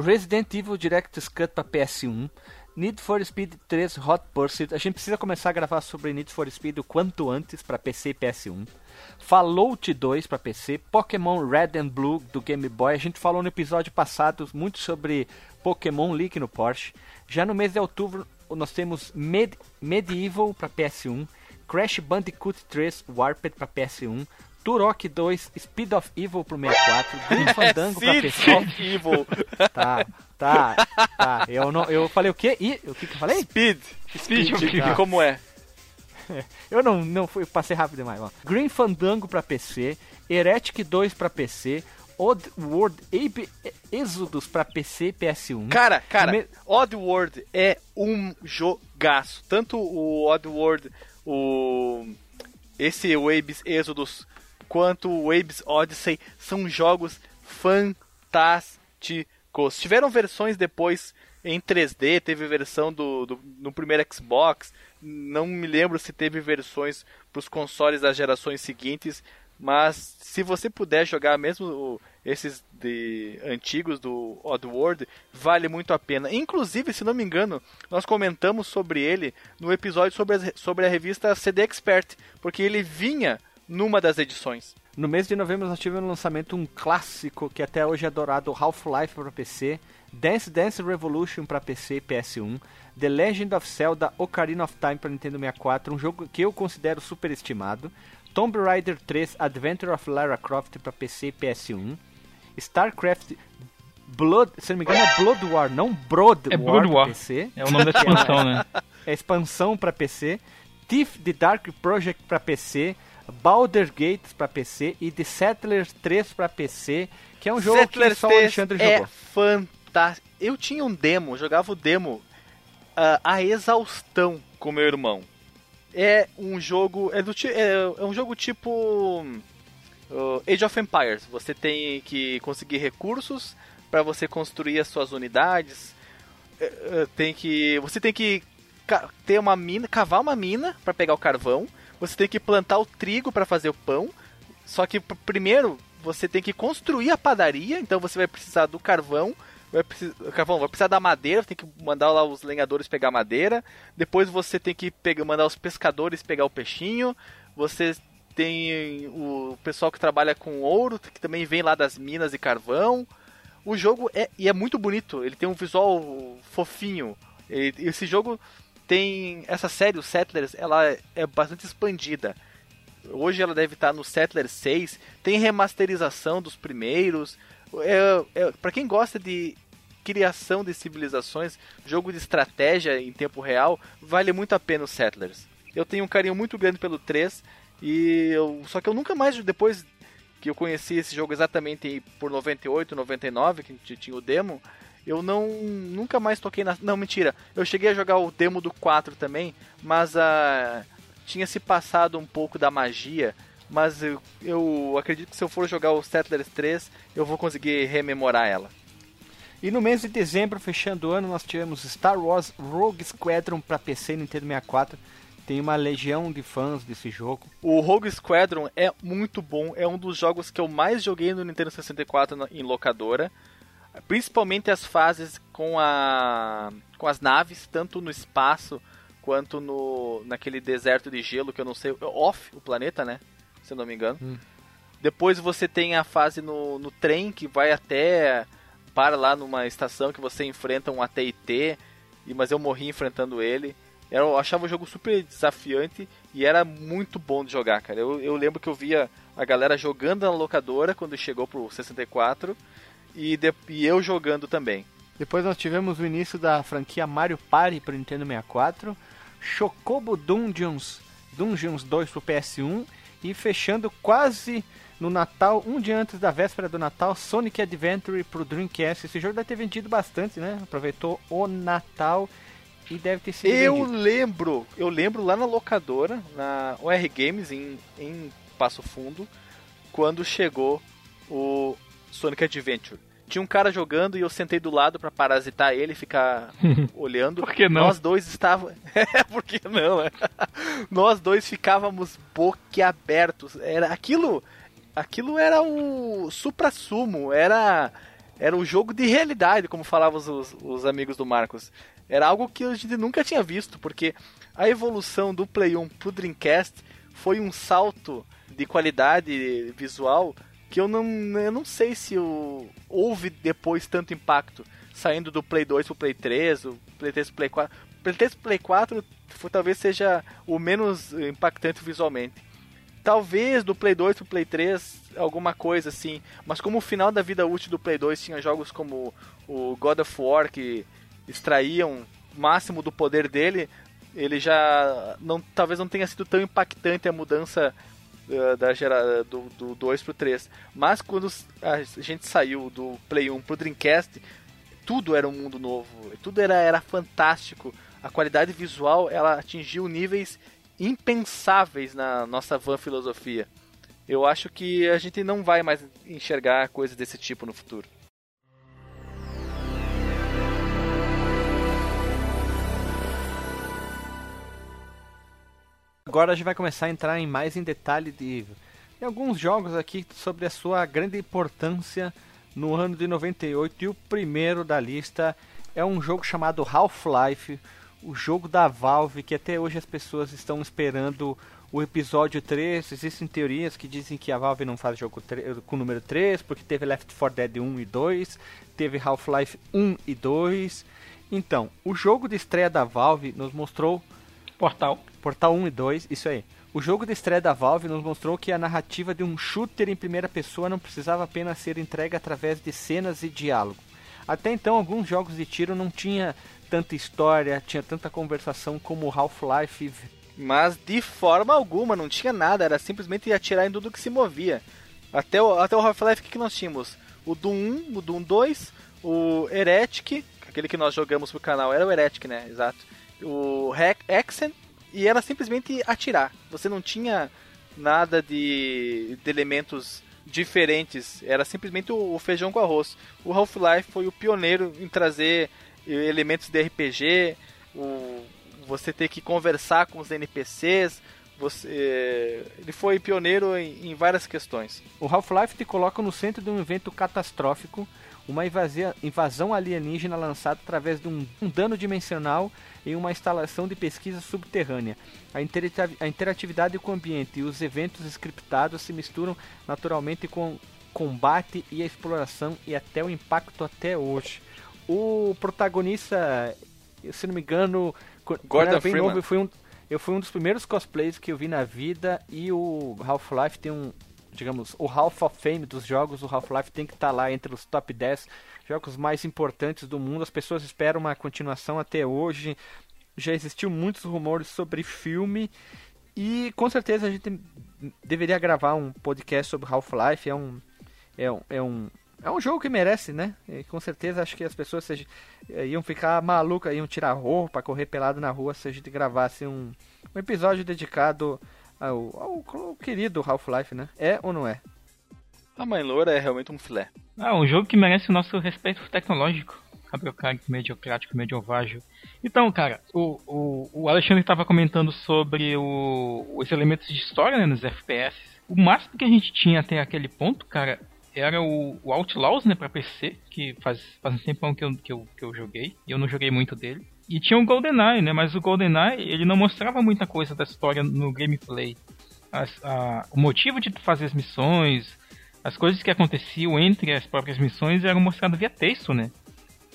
Resident Evil Director's Cut para PS1, Need for Speed 3 Hot Pursuit. A gente precisa começar a gravar sobre Need for Speed o quanto antes para PC e PS1. Fallout 2 para PC, Pokémon Red and Blue do Game Boy. A gente falou no episódio passado muito sobre Pokémon Leak no Porsche. Já no mês de outubro nós temos Med Medieval para PS1, Crash Bandicoot 3 Warped para PS1, Turok 2, Speed of Evil pro 64, Grim [laughs] Fandango pra PC. Speed Evil. Tá, tá, tá. Eu, não, eu falei o quê? E, o que que eu falei? Speed. Speed, Speed tá. como é? [laughs] Eu não, não fui, passei rápido demais. Ó. Green Fandango pra PC, Heretic 2 pra PC, Odd World Abe Exodus pra PC e PS1. Cara, cara, me... Odd World é um jogaço. Tanto o Odd World, o esse Waves Exodus quanto o Waves Odyssey são jogos fantásticos. Tiveram versões depois em 3D, teve versão do, do no primeiro Xbox, não me lembro se teve versões para os consoles das gerações seguintes, mas se você puder jogar mesmo esses de antigos do Oddworld, vale muito a pena. Inclusive, se não me engano, nós comentamos sobre ele no episódio sobre sobre a revista CD Expert, porque ele vinha numa das edições. No mês de novembro nós tivemos no lançamento um clássico que até hoje é adorado, Half-Life para PC, Dance Dance Revolution para PC e PS1, The Legend of Zelda Ocarina of Time para Nintendo 64, um jogo que eu considero superestimado, Tomb Raider 3 Adventure of Lara Croft para PC e PS1, StarCraft Blood, se não me engano é Blood War, não Broad é War, War. PC. É o nome da expansão, [laughs] né? É expansão para PC. Thief The Dark Project para PC, Baldur Gates para PC e The Settlers 3 para PC, que é um jogo Settlers que só o Alexandre é jogou. fantástico. Eu tinha um demo, jogava o demo uh, a exaustão com meu irmão. É um jogo é, do, é, é um jogo tipo uh, Age of Empires. Você tem que conseguir recursos para você construir as suas unidades. Uh, tem que você tem que ter uma mina, cavar uma mina para pegar o carvão você tem que plantar o trigo para fazer o pão. Só que primeiro você tem que construir a padaria, então você vai precisar do carvão, vai precisar, carvão, vai precisar da madeira, tem que mandar lá os lenhadores pegar madeira. Depois você tem que pegar, mandar os pescadores pegar o peixinho. Você tem o pessoal que trabalha com ouro, que também vem lá das minas e carvão. O jogo é e é muito bonito, ele tem um visual fofinho. esse jogo tem essa série, o Settlers, ela é bastante expandida. Hoje ela deve estar no Settlers 6, tem remasterização dos primeiros. É, é, para quem gosta de criação de civilizações, jogo de estratégia em tempo real, vale muito a pena o Settlers. Eu tenho um carinho muito grande pelo 3 E eu, só que eu nunca mais, depois que eu conheci esse jogo exatamente por 98, 99, que a gente tinha o demo, eu não nunca mais toquei na. Não, mentira. Eu cheguei a jogar o demo do 4 também, mas uh, tinha se passado um pouco da magia. Mas eu, eu acredito que se eu for jogar o Settlers 3, eu vou conseguir rememorar ela. E no mês de dezembro, fechando o ano, nós tivemos Star Wars Rogue Squadron para PC e Nintendo 64. Tem uma legião de fãs desse jogo. O Rogue Squadron é muito bom, é um dos jogos que eu mais joguei no Nintendo 64 em locadora. Principalmente as fases com, a, com as naves, tanto no espaço quanto no naquele deserto de gelo que eu não sei, off o planeta, né? Se eu não me engano. Hum. Depois você tem a fase no, no trem que vai até para lá numa estação que você enfrenta um AT&T, mas eu morri enfrentando ele. Eu achava o jogo super desafiante e era muito bom de jogar, cara. Eu, eu lembro que eu via a galera jogando na locadora quando chegou pro 64 e, de, e eu jogando também. Depois nós tivemos o início da franquia Mario Party para Nintendo 64, Chocobo Dungeons, Dungeons 2 pro PS1 e fechando quase no Natal, um dia antes da véspera do Natal, Sonic Adventure pro Dreamcast. Esse jogo deve ter vendido bastante, né? Aproveitou o Natal e deve ter sido Eu vendido. lembro, eu lembro lá na locadora, na OR Games em, em Passo Fundo, quando chegou o Sonic Adventure. Tinha um cara jogando e eu sentei do lado para parasitar ele, ficar [laughs] olhando. Por que não? Nós dois estávamos. [laughs] É, por que não? Né? [laughs] Nós dois ficávamos boquiabertos. Era aquilo aquilo era o supra-sumo, era, era o jogo de realidade, como falavam os, os amigos do Marcos. Era algo que a gente nunca tinha visto, porque a evolução do Play 1 pro Dreamcast foi um salto de qualidade visual que eu não, eu não sei se o, houve depois tanto impacto, saindo do Play 2 pro Play 3, o Play 3 pro Play 4. Play 3 pro Play 4 foi, talvez seja o menos impactante visualmente. Talvez do Play 2 pro Play 3 alguma coisa assim, mas como o final da vida útil do Play 2 tinha jogos como o God of War que extraíam o máximo do poder dele, ele já não talvez não tenha sido tão impactante a mudança da gera, do, do 2 pro 3. Mas quando a gente saiu do Play 1 pro Dreamcast, tudo era um mundo novo, tudo era, era fantástico. A qualidade visual ela atingiu níveis impensáveis na nossa van filosofia. Eu acho que a gente não vai mais enxergar coisas desse tipo no futuro. Agora a gente vai começar a entrar em mais em detalhe de, de alguns jogos aqui sobre a sua grande importância no ano de 98 e o primeiro da lista é um jogo chamado Half-Life, o jogo da Valve, que até hoje as pessoas estão esperando o episódio 3. Existem teorias que dizem que a Valve não faz jogo com o número 3, porque teve Left 4 Dead 1 e 2, teve Half-Life 1 e 2. Então, o jogo de estreia da Valve nos mostrou. Portal. Portal 1 e 2, isso aí. O jogo de estreia da Valve nos mostrou que a narrativa de um shooter em primeira pessoa não precisava apenas ser entregue através de cenas e diálogo. Até então, alguns jogos de tiro não tinha tanta história, tinha tanta conversação como Half-Life. Mas de forma alguma, não tinha nada, era simplesmente atirar em tudo que se movia. Até o, até o Half-Life, o que, que nós tínhamos? O Doom 1, o Doom 2, o Heretic, aquele que nós jogamos pro canal, era o Heretic, né? Exato. O Hexen, e era simplesmente atirar. Você não tinha nada de, de elementos diferentes, era simplesmente o, o feijão com arroz. O Half-Life foi o pioneiro em trazer elementos de RPG, o, você ter que conversar com os NPCs. Você, ele foi pioneiro em, em várias questões. O Half-Life te coloca no centro de um evento catastrófico, uma invasão, invasão alienígena lançada através de um, um, dano dimensional em uma instalação de pesquisa subterrânea. A, a interatividade com o ambiente e os eventos scriptados se misturam naturalmente com combate e a exploração e até o impacto até hoje o protagonista, se não me engano, Gordon Freeman. novo, fui, um, eu fui um dos primeiros cosplays que eu vi na vida e o Half-Life tem um, digamos, o Half of Fame dos jogos, o Half-Life tem que estar tá lá entre os top 10 jogos mais importantes do mundo. As pessoas esperam uma continuação até hoje. Já existiu muitos rumores sobre filme E com certeza a gente deveria gravar um podcast sobre Half-Life. É um, é um, é um, é um jogo que merece, né? E com certeza acho que as pessoas seja, iam ficar malucas, iam tirar roupa, correr pelado na rua se a gente gravasse um, um episódio dedicado ao, ao, ao querido Half-Life, né? É ou não é? A Mãe Loura é realmente um filé. Ah, um jogo que merece o nosso respeito tecnológico. Cabriocárico, mediocrático, mediovágio. Então, cara, o, o, o Alexandre estava comentando sobre o, os elementos de história né, nos FPS. O máximo que a gente tinha até aquele ponto, cara, era o, o Outlaws, né, pra PC, que faz, faz um tempão que eu, que, eu, que eu joguei, e eu não joguei muito dele. E tinha o GoldenEye, né, mas o GoldenEye, ele não mostrava muita coisa da história no gameplay. As, a, o motivo de fazer as missões, as coisas que aconteciam entre as próprias missões eram mostradas via texto, né?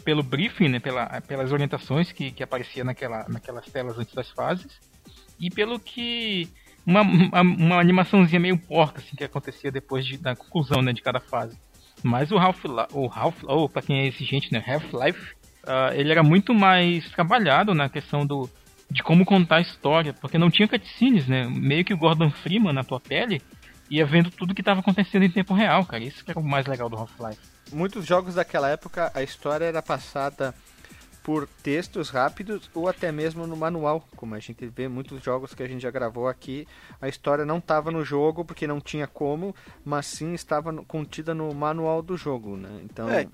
Pelo briefing, né? Pela, pelas orientações que, que aparecia naquela, naquelas telas antes das fases. E pelo que uma, uma, uma animaçãozinha meio porca assim, que acontecia depois de, da conclusão né, de cada fase. Mas o Half o Half ou para quem é exigente, né, Half-Life, uh, ele era muito mais trabalhado na questão do de como contar a história, porque não tinha cutscenes, né? Meio que o Gordon Freeman na tua pele ia vendo tudo que estava acontecendo em tempo real, cara. Isso que era o mais legal do Half-Life. Muitos jogos daquela época a história era passada por textos rápidos ou até mesmo no manual, como a gente vê muitos jogos que a gente já gravou aqui, a história não estava no jogo porque não tinha como, mas sim estava contida no manual do jogo, né? Então é,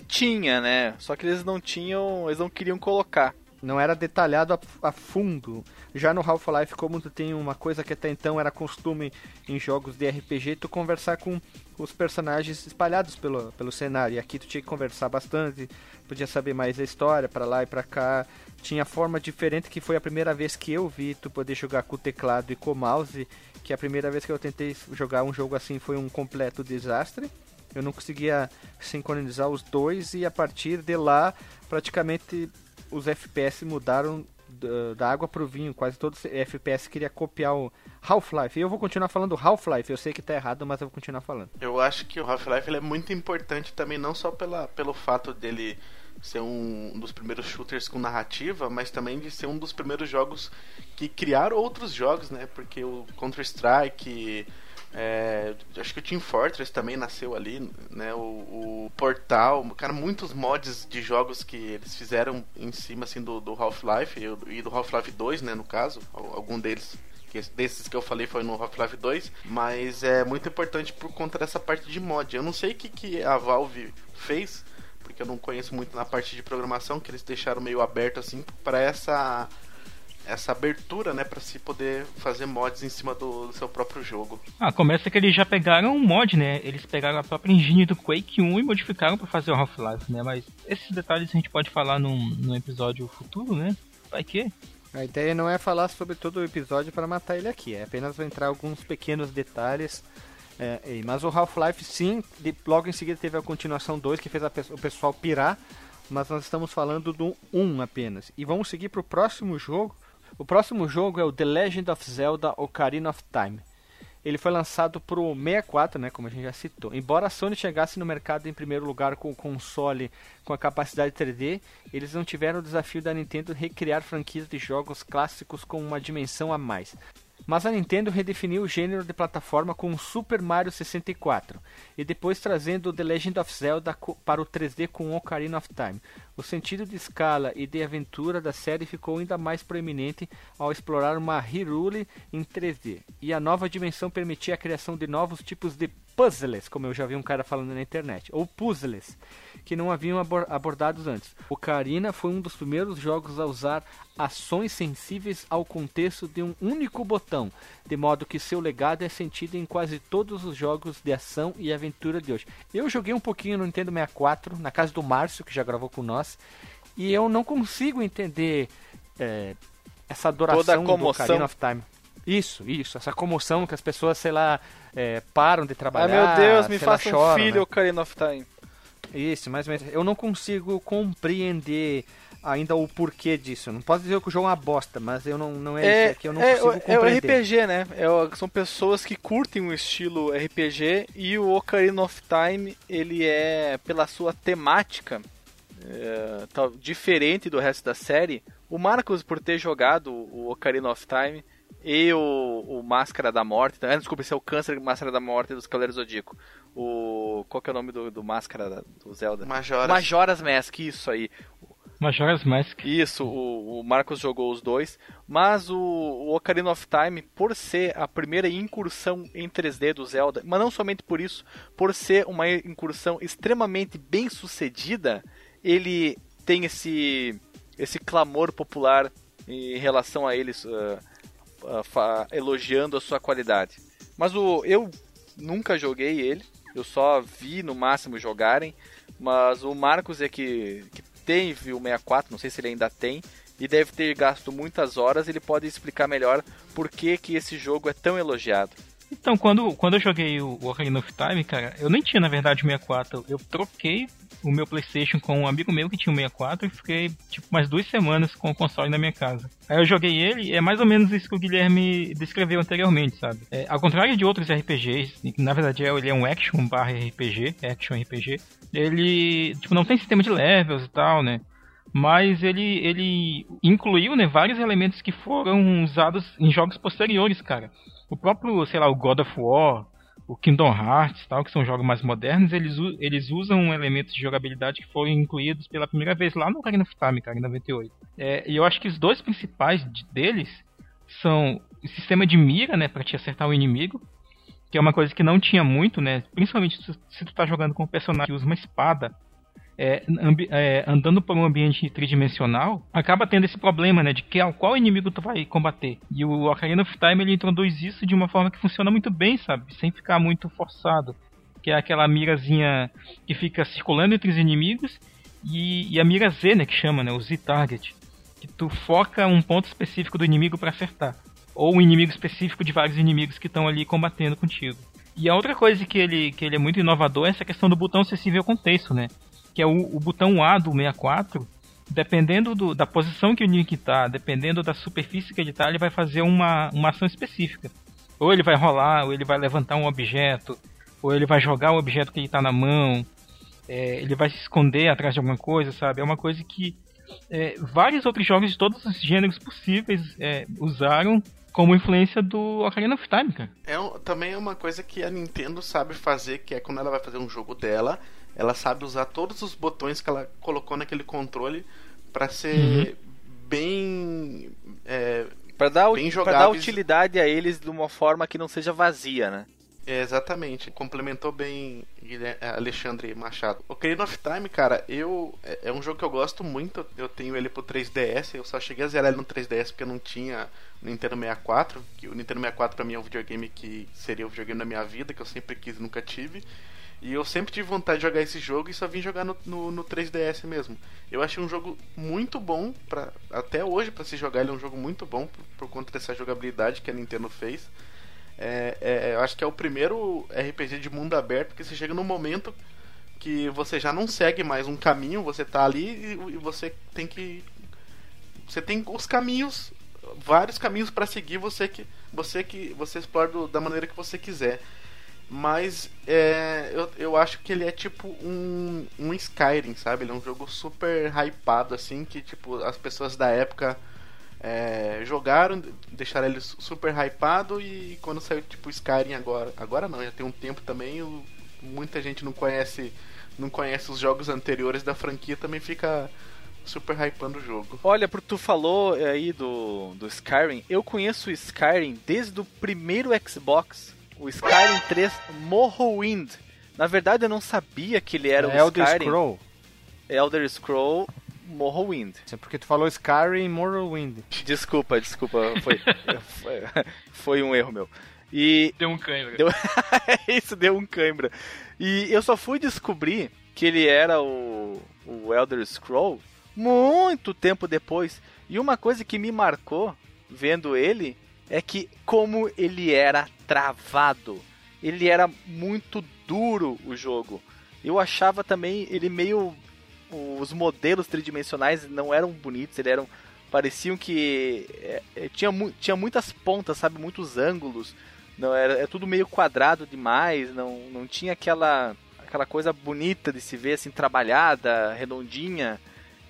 tinha, né? Só que eles não tinham, eles não queriam colocar. Não era detalhado a, a fundo. Já no Half-Life, como tu tem uma coisa que até então era costume em jogos de RPG, tu conversar com os personagens espalhados pelo, pelo cenário. E aqui tu tinha que conversar bastante, podia saber mais a história para lá e para cá. Tinha forma diferente que foi a primeira vez que eu vi tu poder jogar com o teclado e com o mouse, que a primeira vez que eu tentei jogar um jogo assim foi um completo desastre. Eu não conseguia sincronizar os dois e a partir de lá praticamente os FPS mudaram da água pro vinho. Quase todos os FPS queria copiar o Half-Life. E eu vou continuar falando Half-Life. Eu sei que tá errado, mas eu vou continuar falando. Eu acho que o Half-Life é muito importante também, não só pela, pelo fato dele ser um dos primeiros shooters com narrativa, mas também de ser um dos primeiros jogos que criaram outros jogos, né? Porque o Counter-Strike, é, acho que o Team Fortress também nasceu ali, né? O, o, Portal, cara, muitos mods de jogos que eles fizeram em cima assim do, do Half-Life e do Half-Life 2, né? No caso, algum deles que desses que eu falei foi no Half-Life 2, mas é muito importante por conta dessa parte de mod. Eu não sei o que, que a Valve fez, porque eu não conheço muito na parte de programação, que eles deixaram meio aberto assim para essa essa abertura, né, para se poder fazer mods em cima do, do, seu próprio jogo. Ah, começa que eles já pegaram um mod, né? Eles pegaram a própria engine do Quake 1 e modificaram para fazer o Half-Life, né? Mas esses detalhes a gente pode falar num, num episódio futuro, né? Vai que a ideia não é falar sobre todo o episódio para matar ele aqui, é apenas entrar alguns pequenos detalhes. É, mas o Half-Life, sim, de, logo em seguida teve a continuação 2 que fez a, o pessoal pirar, mas nós estamos falando do 1 apenas. E vamos seguir para o próximo jogo. O próximo jogo é o The Legend of Zelda Ocarina of Time. Ele foi lançado para o 64, né, como a gente já citou. Embora a Sony chegasse no mercado em primeiro lugar com o console com a capacidade 3D, eles não tiveram o desafio da Nintendo recriar franquias de jogos clássicos com uma dimensão a mais. Mas a Nintendo redefiniu o gênero de plataforma com o Super Mario 64 e depois trazendo The Legend of Zelda para o 3D com Ocarina of Time. O sentido de escala e de aventura da série ficou ainda mais proeminente ao explorar uma Hyrule em 3D, e a nova dimensão permitia a criação de novos tipos de puzzles, como eu já vi um cara falando na internet, ou puzzles, que não haviam abordados antes. Ocarina foi um dos primeiros jogos a usar ações sensíveis ao contexto de um único botão, de modo que seu legado é sentido em quase todos os jogos de ação e aventura de hoje. Eu joguei um pouquinho no Nintendo 64, na casa do Márcio, que já gravou com nós, e eu não consigo entender é, essa adoração do Ocarina of Time. Isso, isso, essa comoção que as pessoas, sei lá, é, param de trabalhar. Ah, meu Deus, me faça um filho, né? Ocarina of Time. Isso, menos. Eu não consigo compreender ainda o porquê disso. Não posso dizer que o jogo é uma bosta, mas eu não, não é, é isso, é que eu não é, consigo compreender. É o RPG, né? É, são pessoas que curtem o estilo RPG e o Ocarina of Time, ele é, pela sua temática, é, tá, diferente do resto da série. O Marcos, por ter jogado o Ocarina of Time, e o, o Máscara da Morte. Ah, desculpa, esse é o Câncer Máscara da Morte dos Cavaleiros Zodíaco. O. Qual que é o nome do, do Máscara do Zelda? Majoras. Majora's Mask, isso aí. Majora's Mask. Isso, o, o Marcos jogou os dois. Mas o, o Ocarina of Time, por ser a primeira incursão em 3D do Zelda, mas não somente por isso, por ser uma incursão extremamente bem sucedida, ele tem esse, esse clamor popular em relação a eles. Uh, elogiando a sua qualidade. Mas o eu nunca joguei ele, eu só vi no máximo jogarem, mas o Marcos é que, que teve o 64, não sei se ele ainda tem, e deve ter gasto muitas horas, ele pode explicar melhor por que, que esse jogo é tão elogiado. Então, quando, quando eu joguei o Ocarina of Time, cara, eu nem tinha, na verdade, o 64. Eu troquei o meu PlayStation com um amigo meu que tinha um 64 e fiquei, tipo, mais duas semanas com o console na minha casa. Aí eu joguei ele e é mais ou menos isso que o Guilherme descreveu anteriormente, sabe? É, ao contrário de outros RPGs, na verdade ele é um action barra RPG, action RPG, ele, tipo, não tem sistema de levels e tal, né? mas ele, ele incluiu né, vários elementos que foram usados em jogos posteriores, cara. O próprio, sei lá, o God of War, o Kingdom Hearts, tal, que são jogos mais modernos, eles, eles usam elementos de jogabilidade que foram incluídos pela primeira vez lá no Ocarina of Time, cara, em 98. É, e eu acho que os dois principais de, deles são o sistema de mira, né, para te acertar o inimigo, que é uma coisa que não tinha muito, né, principalmente se, se tu tá jogando com um personagem que usa uma espada é, é, andando por um ambiente tridimensional, acaba tendo esse problema, né, de que, qual inimigo tu vai combater. E o Ocarina of Time ele introduz isso de uma forma que funciona muito bem, sabe, sem ficar muito forçado, que é aquela mirazinha que fica circulando entre os inimigos e, e a mira Z, né, que chama, né, o Z target, que tu foca um ponto específico do inimigo para acertar, ou um inimigo específico de vários inimigos que estão ali combatendo contigo. E a outra coisa que ele, que ele é muito inovador é essa questão do botão acessível ao contexto, né? Que é o, o botão A do 64, dependendo do, da posição que o Link está, dependendo da superfície que ele está, ele vai fazer uma, uma ação específica. Ou ele vai rolar, ou ele vai levantar um objeto, ou ele vai jogar o objeto que ele está na mão, é, ele vai se esconder atrás de alguma coisa, sabe? É uma coisa que é, vários outros jogos de todos os gêneros possíveis é, usaram como influência do Ocarina of Time, cara. É, também é uma coisa que a Nintendo sabe fazer, que é quando ela vai fazer um jogo dela, ela sabe usar todos os botões que ela colocou naquele controle para ser uhum. bem é, para dar, bem pra dar utilidade a eles de uma forma que não seja vazia, né? É, exatamente, complementou bem é, Alexandre Machado. O Ocarina of Time, cara, eu é, é um jogo que eu gosto muito. Eu tenho ele pro 3DS. Eu só cheguei a zerar ele no 3DS porque eu não tinha Nintendo 64. Que o Nintendo 64 para mim é um videogame que seria o videogame da minha vida, que eu sempre quis e nunca tive. E eu sempre tive vontade de jogar esse jogo e só vim jogar no, no, no 3DS mesmo. Eu achei um jogo muito bom, pra, até hoje para se jogar ele é um jogo muito bom por, por conta dessa jogabilidade que a Nintendo fez. É, é, eu acho que é o primeiro RPG de mundo aberto que você chega num momento que você já não segue mais um caminho, você tá ali e, e você tem que. Você tem os caminhos, vários caminhos para seguir, você que você que você explora do, da maneira que você quiser. Mas é, eu, eu acho que ele é tipo um, um Skyrim, sabe? Ele é um jogo super hypado, assim, que tipo, as pessoas da época é, jogaram, deixaram ele super hypado e quando saiu tipo Skyrim agora. Agora não, já tem um tempo também, o, muita gente não conhece. Não conhece os jogos anteriores da franquia, também fica super hypando o jogo. Olha, porque tu falou aí do, do Skyrim, eu conheço o Skyrim desde o primeiro Xbox o Skyrim 3 Morrowind. Na verdade, eu não sabia que ele era é o Elder Skyrim. Scroll. Elder Scroll Morrowind. É porque tu falou Skyrim Morrowind. Desculpa, desculpa. Foi, foi, foi, um erro meu. E deu um cãibra. Deu... [laughs] Isso deu um cãibra. E eu só fui descobrir que ele era o, o Elder Scroll muito tempo depois. E uma coisa que me marcou vendo ele é que como ele era travado, ele era muito duro o jogo. Eu achava também ele meio os modelos tridimensionais não eram bonitos, eles eram pareciam que é, é, tinha, tinha muitas pontas, sabe, muitos ângulos. Não era é tudo meio quadrado demais, não, não tinha aquela aquela coisa bonita de se ver assim trabalhada, redondinha.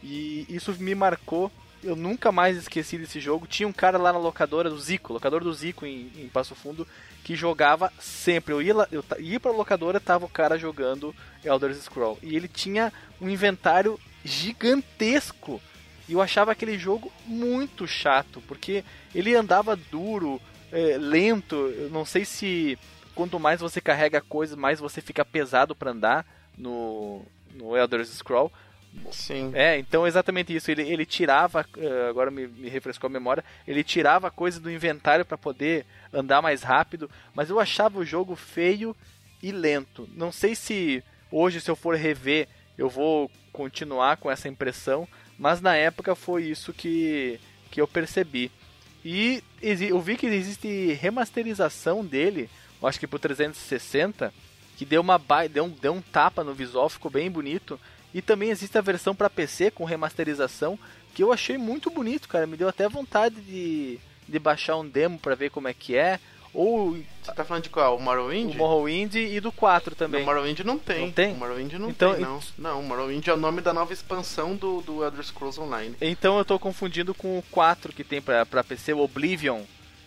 E isso me marcou eu nunca mais esqueci desse jogo. Tinha um cara lá na locadora do Zico, locador do Zico em, em Passo Fundo, que jogava sempre. Eu ia, eu ia pra locadora, tava o cara jogando Elder Scroll. E ele tinha um inventário gigantesco. E eu achava aquele jogo muito chato, porque ele andava duro, é, lento. Eu não sei se quanto mais você carrega coisas, mais você fica pesado para andar no, no Elder Scroll. Sim. É, então exatamente isso. Ele, ele tirava, eh, agora me, me refrescou a memória, ele tirava coisa do inventário para poder andar mais rápido, mas eu achava o jogo feio e lento. Não sei se hoje, se eu for rever, eu vou continuar com essa impressão, mas na época foi isso que, que eu percebi. E eu vi que existe remasterização dele, acho que pro 360, que deu, uma, deu, um, deu um tapa no visual, ficou bem bonito. E também existe a versão para PC com remasterização, que eu achei muito bonito, cara. Me deu até vontade de, de baixar um demo para ver como é que é. Ou. Você tá falando de qual? O Morrowind? O Morrowind e do 4 também. O Morrowind não tem. Não tem? O Morrowind não então, tem, não. Não, o Morrowind é o nome da nova expansão do, do Elder Scrolls Online. Então eu tô confundindo com o 4 que tem pra, pra PC, o Oblivion,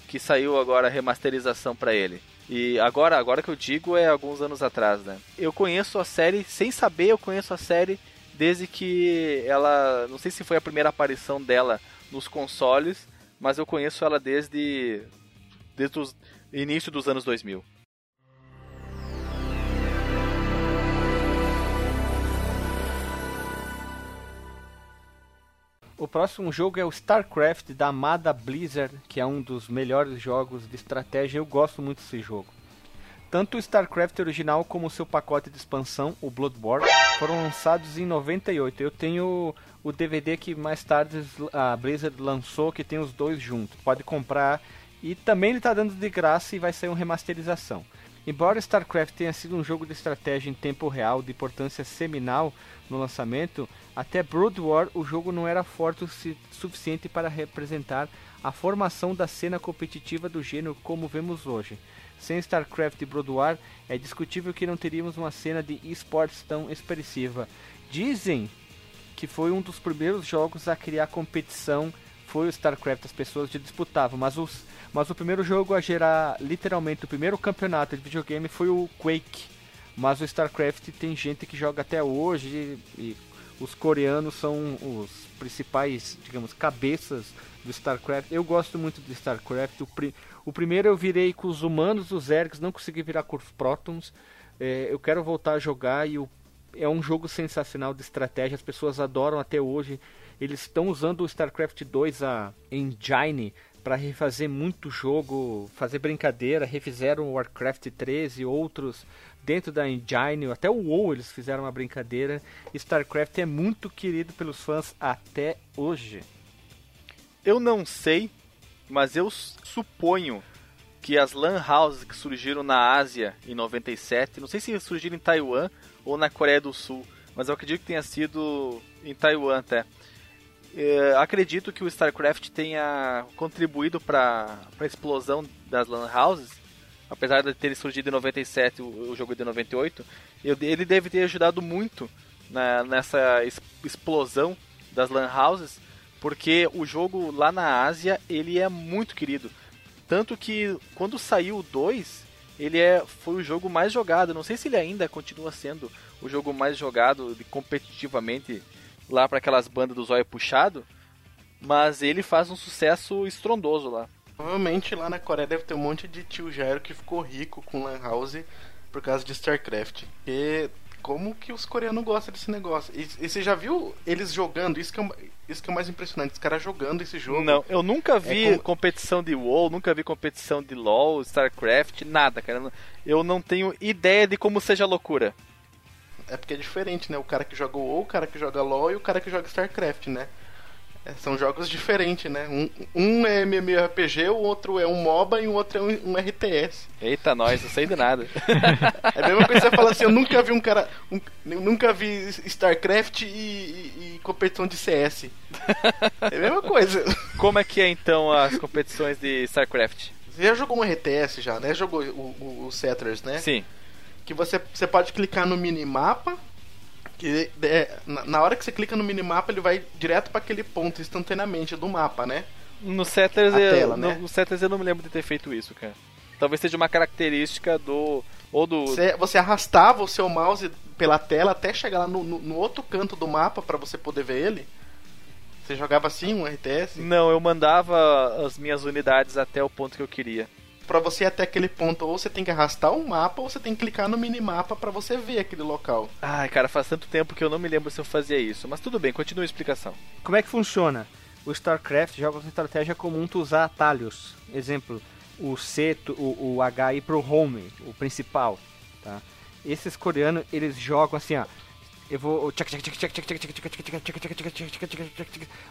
que saiu agora a remasterização para ele. E agora, agora que eu digo é alguns anos atrás, né? Eu conheço a série, sem saber, eu conheço a série desde que ela, não sei se foi a primeira aparição dela nos consoles, mas eu conheço ela desde desde o início dos anos 2000. O próximo jogo é o StarCraft da amada Blizzard, que é um dos melhores jogos de estratégia. Eu gosto muito desse jogo. Tanto o StarCraft original como o seu pacote de expansão, o Bloodborne, foram lançados em 98. Eu tenho o DVD que mais tarde a Blizzard lançou, que tem os dois juntos. Pode comprar e também ele está dando de graça e vai sair uma remasterização. Embora StarCraft tenha sido um jogo de estratégia em tempo real de importância seminal no lançamento, até Brood War o jogo não era forte o suficiente para representar a formação da cena competitiva do gênero como vemos hoje. Sem StarCraft e Brood War, é discutível que não teríamos uma cena de esportes tão expressiva. Dizem que foi um dos primeiros jogos a criar competição, foi o StarCraft, as pessoas já disputavam, mas os mas o primeiro jogo a gerar literalmente o primeiro campeonato de videogame foi o Quake. Mas o StarCraft tem gente que joga até hoje e os coreanos são os principais, digamos, cabeças do StarCraft. Eu gosto muito do StarCraft. O, pri o primeiro eu virei com os humanos, os Zergs, não consegui virar com os Protons. É, eu quero voltar a jogar e o é um jogo sensacional de estratégia, as pessoas adoram até hoje. Eles estão usando o StarCraft 2 a engine para refazer muito jogo, fazer brincadeira, refizeram o Warcraft 13 e outros dentro da engine, até o WoW eles fizeram uma brincadeira. StarCraft é muito querido pelos fãs até hoje. Eu não sei, mas eu suponho que as LAN houses que surgiram na Ásia em 97, não sei se surgiram em Taiwan ou na Coreia do Sul, mas eu acredito que tenha sido em Taiwan até é, acredito que o StarCraft tenha contribuído para a explosão das LAN houses, apesar de ter surgido em 97 o, o jogo de 98. Eu, ele deve ter ajudado muito na, nessa explosão das LAN houses, porque o jogo lá na Ásia ele é muito querido. Tanto que quando saiu o 2, ele é, foi o jogo mais jogado. Não sei se ele ainda continua sendo o jogo mais jogado de, competitivamente lá para aquelas bandas do zóio puxado, mas ele faz um sucesso estrondoso lá. Provavelmente lá na Coreia deve ter um monte de tio Jairo que ficou rico com Lan House por causa de StarCraft. E como que os coreanos gostam desse negócio? E, e você já viu eles jogando? Isso que, é, isso que é mais impressionante, os caras jogando esse jogo. Não, eu nunca vi é competição de WoW, nunca vi competição de LoL, StarCraft, nada, cara. Eu não tenho ideia de como seja a loucura. É porque é diferente, né? O cara que joga WoW, o cara que joga LoL e o cara que joga StarCraft, né? É, são jogos diferentes, né? Um, um é MMORPG, o outro é um MOBA e o outro é um, um RTS. Eita, nós, não sei de nada. [laughs] é a mesma coisa que você fala assim, eu nunca vi um cara. Um, nunca vi StarCraft e, e, e, competição de CS. É a mesma coisa. [laughs] Como é que é então as competições de StarCraft? Você já jogou um RTS já, né? Jogou o, o, o Settlers, né? Sim que você, você pode clicar no minimapa Que, é, na, hora que você clica no minimapa, ele vai direto para aquele ponto instantaneamente do mapa, né? No Settlers, A eu, tela, no, né? no Settlers eu não me lembro de ter feito isso, cara. Talvez seja uma característica do. Ou do. Você, você arrastava o seu mouse pela tela até chegar lá no, no- no outro canto do mapa para você poder ver ele? Você jogava assim um RTS? Não, eu mandava as minhas unidades até o ponto que eu queria. Pra você ir até aquele ponto, ou você tem que arrastar o mapa, ou você tem que clicar no minimapa para você ver aquele local. Ai, cara, faz tanto tempo que eu não me lembro se eu fazia isso. Mas tudo bem, continua a explicação. Como é que funciona? O StarCraft, jogos de estratégia comum tu usar atalhos. Exemplo, o C, o, o H ir pro home, o principal, tá? Esses coreanos, eles jogam assim, ó. Eu vou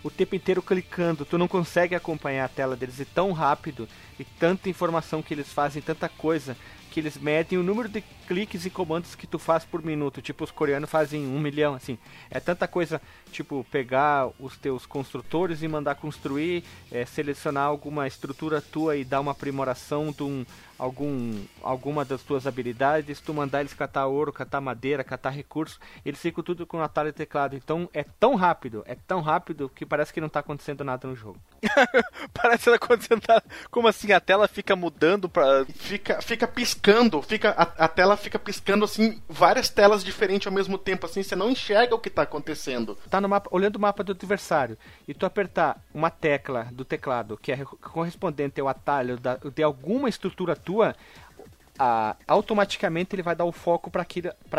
o tempo inteiro clicando, tu não consegue acompanhar a tela deles e tão rápido e tanta informação que eles fazem, tanta coisa que eles medem o número de cliques e comandos que tu faz por minuto. Tipo, os coreanos fazem um milhão, assim. É tanta coisa, tipo, pegar os teus construtores e mandar construir, é, selecionar alguma estrutura tua e dar uma aprimoração de um, algum, alguma das tuas habilidades, tu mandar eles catar ouro, catar madeira, catar recursos, eles ficam tudo com atalho e teclado. Então é tão rápido, é tão rápido que parece que não tá acontecendo nada no jogo. [laughs] Parece que acontecendo. Como assim? A tela fica mudando pra. Fica, fica piscando, fica a, a tela fica piscando assim, várias telas diferentes ao mesmo tempo, assim, você não enxerga o que tá acontecendo. tá no mapa, olhando o mapa do adversário e tu apertar uma tecla do teclado que é correspondente ao atalho da, de alguma estrutura tua, a- automaticamente ele vai dar o foco para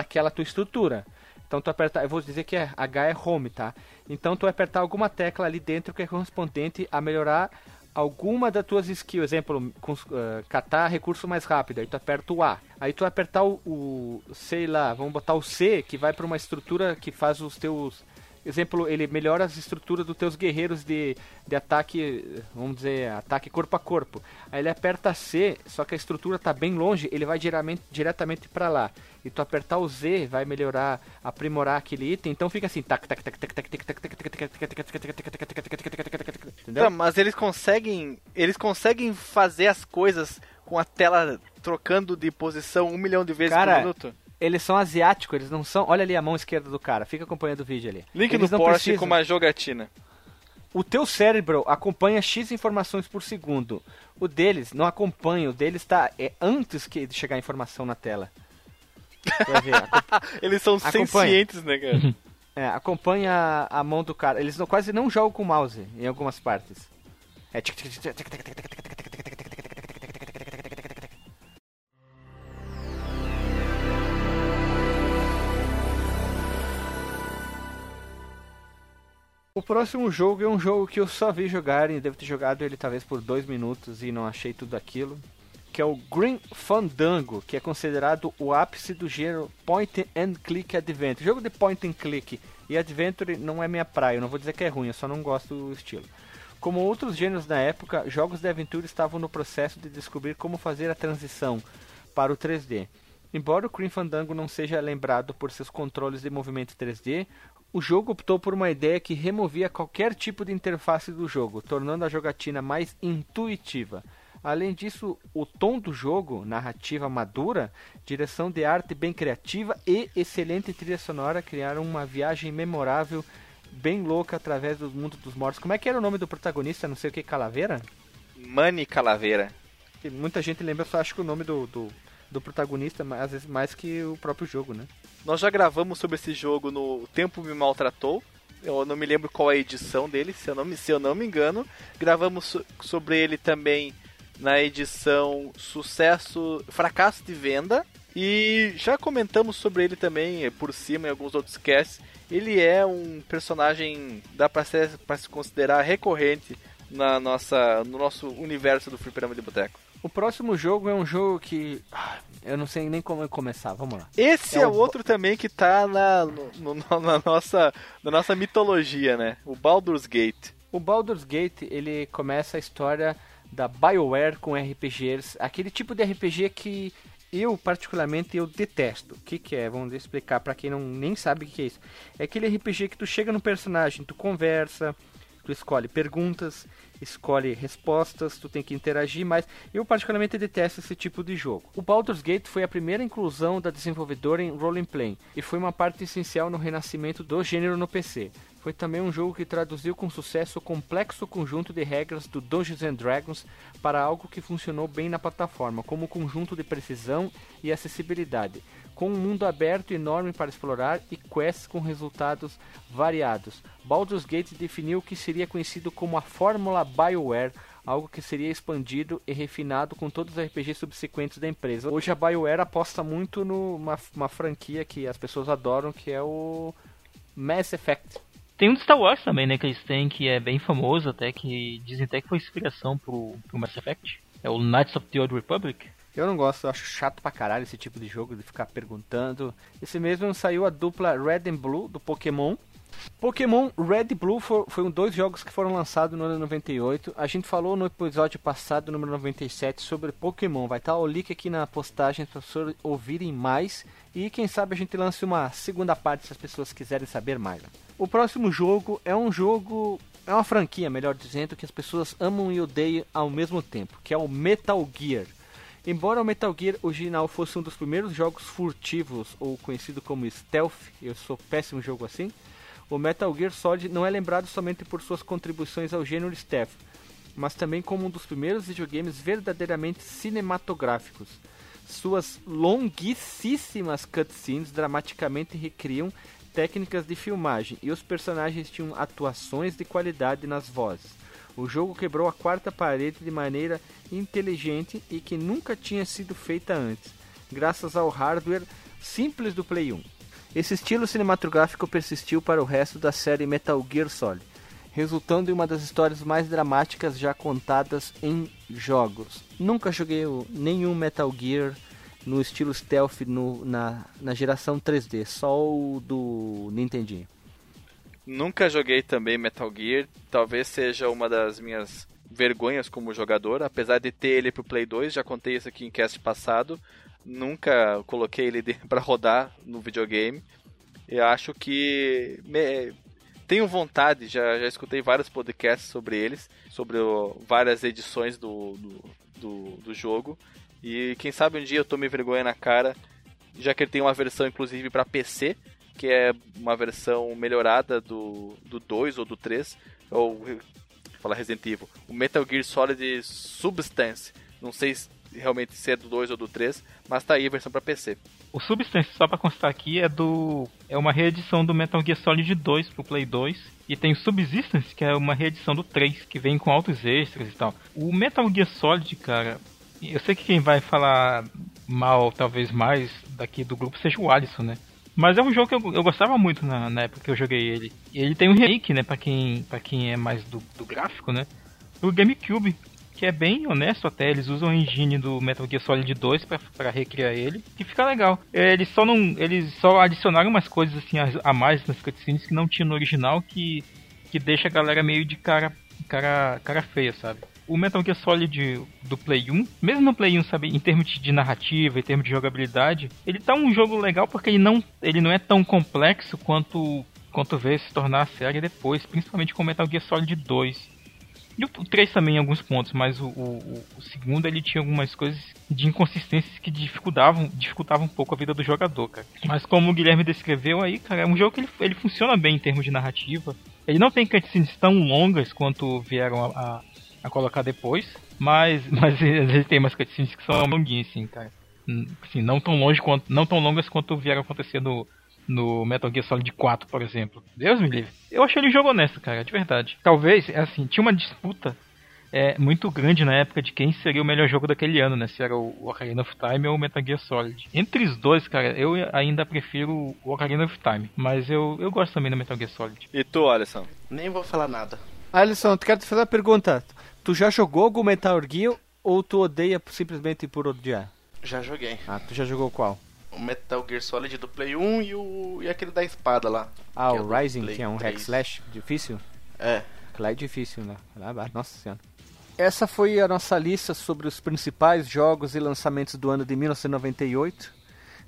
aquela tua estrutura. Então tu apertar, eu vou dizer que é H é home, tá? Então tu apertar alguma tecla ali dentro que é correspondente a melhorar alguma das tuas skills, exemplo, eh, catar recurso mais rápido, aí tu aperta o A. Aí tu apertar o, o sei lá, vamos botar o C, que vai para uma estrutura que faz os teus exemplo, ele melhora as estruturas dos teus guerreiros de, de ataque, vamos dizer, ataque corpo a corpo. Aí ele aperta C, só que a estrutura tá bem longe, ele vai diretamente, diretamente para lá. E tu apertar o Z vai melhorar, aprimorar aquele item, então fica assim, tac tac tac tac tac tac tac tac tac tac entendeu? Tá, mas eles conseguem. Eles conseguem fazer as coisas com a tela trocando de posição um milhão de vezes Cara, por minuto? Eles são asiáticos, eles não são. Olha ali a mão esquerda do cara, fica acompanhando o vídeo ali. Link eles no Porsche precisam. com uma jogatina. O teu cérebro acompanha X informações por segundo. O deles não acompanha, o deles está é antes que de chegar a informação na tela. Ver, Eles são Acompanha. sencientes, né, cara? é, acompanha a, a mão do cara. Eles não- quase não jogam com o mouse em algumas partes. É tic, tic, tic, tic, tic, tic, O próximo jogo é um jogo que eu só vi jogarem, devo ter jogado ele talvez por dois minutos e não achei tudo aquilo. Que é o Green Fandango, que é considerado o ápice do gênero Point and Click Adventure. Jogo de Point and Click e Adventure não é minha praia, eu não vou dizer que é ruim, eu só não gosto do estilo. Como outros gêneros da época, jogos de aventura estavam no processo de descobrir como fazer a transição para o 3D. Embora o Grim Fandango não seja lembrado por seus controles de movimento 3D, o jogo optou por uma ideia que removia qualquer tipo de interface do jogo, tornando a jogatina mais intuitiva. Além disso, o tom do jogo, narrativa madura, direção de arte bem criativa e excelente trilha sonora criaram uma viagem memorável, bem louca através do mundo dos mortos. Como é que era o nome do protagonista? Não sei o que, Calaveira? Mani Calaveira. Muita gente lembra, só acho que o nome do, do, do protagonista, às vezes mais que o próprio jogo, né? Nós já gravamos sobre esse jogo no Tempo Me Maltratou. Eu não me lembro qual é a edição dele, se eu não me, se eu não me engano. Gravamos so- sobre ele também na edição Sucesso, Fracasso de Venda. E já comentamos sobre ele também eh, por cima em alguns outros casts. Ele é um personagem, dá pra, ser, pra se considerar recorrente na nossa, no nosso universo do Fliperama de Boteco. O próximo jogo é um jogo que. ah, Eu não sei nem como começar, vamos lá. Esse É é, o o outro também que tá na, no- no- [laughs] na, nossa, na nossa mitologia, né? O Baldur's Gate. O Baldur's Gate, ele começa a história da BioWare com RPGs, aquele tipo de RPG que eu particularmente eu detesto. O que que é? Vamos explicar para quem não nem sabe o que é isso. É aquele RPG que tu chega no personagem, tu conversa Tu escolhe perguntas, escolhe respostas, tu tem que interagir mais. Eu particularmente detesto esse tipo de jogo. O Baldur's Gate foi a primeira inclusão da desenvolvedora em role play e foi uma parte essencial no renascimento do gênero no PC. Foi também um jogo que traduziu com sucesso o complexo conjunto de regras do Dungeons and Dragons para algo que funcionou bem na plataforma, como conjunto de precisão e acessibilidade, com um mundo aberto enorme para explorar e quests com resultados variados. Baldur's Gate definiu o que seria conhecido como a fórmula BioWare, algo que seria expandido e refinado com todos os RPGs subsequentes da empresa. Hoje a BioWare aposta muito numa franquia que as pessoas adoram, que é o Mass Effect. Tem um do Star Wars também, né, que eles têm, que é bem famoso até, que dizem até que foi inspiração pro, pro Mass Effect. É o Knights of the Old Republic. Eu não gosto, eu acho chato pra caralho esse tipo de jogo, de ficar perguntando. Esse mesmo saiu a dupla Red and Blue do Pokémon. Pokémon Red e Blue foi um dois jogos que foram lançados no ano 98. A gente falou no episódio passado, número 97, sobre Pokémon. Vai estar o link aqui na postagem para vocês ouvirem mais. E quem sabe a gente lance uma segunda parte se as pessoas quiserem saber mais. O próximo jogo é um jogo. É uma franquia, melhor dizendo, que as pessoas amam e odeiam ao mesmo tempo, que é o Metal Gear. Embora o Metal Gear original fosse um dos primeiros jogos furtivos, ou conhecido como stealth, eu sou péssimo jogo assim, o Metal Gear Solid não é lembrado somente por suas contribuições ao gênero stealth, mas também como um dos primeiros videogames verdadeiramente cinematográficos. Suas longuíssimas cutscenes dramaticamente recriam técnicas de filmagem e os personagens tinham atuações de qualidade nas vozes. O jogo quebrou a quarta parede de maneira inteligente e que nunca tinha sido feita antes, graças ao hardware simples do Play 1. Esse estilo cinematográfico persistiu para o resto da série Metal Gear Solid, resultando em uma das histórias mais dramáticas já contadas em jogos. Nunca joguei nenhum Metal Gear no estilo stealth no, na, na geração 3D, só o do Nintendinho. Nunca joguei também Metal Gear, talvez seja uma das minhas vergonhas como jogador, apesar de ter ele pro Play 2, já contei isso aqui em cast passado, nunca coloquei ele [laughs] para rodar no videogame. Eu acho que me... tenho vontade, já, já escutei vários podcasts sobre eles, sobre o, várias edições do, do, do, do jogo. E quem sabe um dia eu tome vergonha na cara, já que ele tem uma versão inclusive para PC, que é uma versão melhorada do, do 2 ou do 3, ou falar Resident Evil, o Metal Gear Solid Substance. Não sei se realmente se é do 2 ou do 3, mas tá aí a versão para PC. O Substance, só para constar aqui, é do é uma reedição do Metal Gear Solid 2 pro Play 2 e tem o Subsistence, que é uma reedição do 3, que vem com altos extras e tal. O Metal Gear Solid, cara, eu sei que quem vai falar mal, talvez mais, daqui do grupo seja o Alisson, né? Mas é um jogo que eu, eu gostava muito na, na, época que eu joguei ele. E ele tem um remake, né, pra quem, pra quem é mais do, do gráfico, né? O GameCube, que é bem honesto até. Eles usam a engine do Metal Gear Solid 2 para recriar ele, que fica legal. Eles só não, eles só adicionaram umas coisas assim a, a mais nas cutscenes que não tinha no original, que que deixa a galera meio de cara cara cara feia, sabe? O Metal Gear Solid do Play 1, mesmo no Play 1, sabe, em termos de narrativa, em termos de jogabilidade, ele tá um jogo legal porque ele não, ele não é tão complexo quanto quanto veio se tornar a série depois, principalmente com Metal Gear Solid 2. E o 3 também em alguns pontos, mas o, o, o, segundo ele tinha algumas coisas de inconsistências que dificultavam, dificultavam um pouco a vida do jogador, cara. Mas como o Guilherme descreveu aí, cara, é um jogo que ele, ele funciona bem em termos de narrativa. Ele não tem cutscenes tão longas quanto vieram a, a a colocar depois. Mas, [laughs] mas às vezes tem umas cutscenes que são longuinhas, assim, cara. Hum, assim, não tão longe quanto. Não tão longas quanto vieram acontecer no, no Metal Gear Solid 4, por exemplo. Deus me livre. Eu achei ele um jogo honesto, cara, de verdade. Talvez, assim, tinha uma disputa é, muito grande na época de quem seria o melhor jogo daquele ano, né? Se era o Ocarina of Time ou o Metal Gear Solid. Entre os dois, cara, eu ainda prefiro o Ocarina of Time. Mas eu, eu gosto também do Metal Gear Solid. E tu, Alisson? Nem vou falar nada. Alisson, quero te fazer uma pergunta. Tu já jogou algum Metal Gear ou tu odeia simplesmente por odiar? Já joguei. Ah, tu já jogou qual? O Metal Gear Solid do Play 1 e, o, e aquele da espada lá. Ah, o é Rising, que é um hack slash difícil? É. Lá é difícil, né? Nossa senhora. Essa foi a nossa lista sobre os principais jogos e lançamentos do ano de 1998.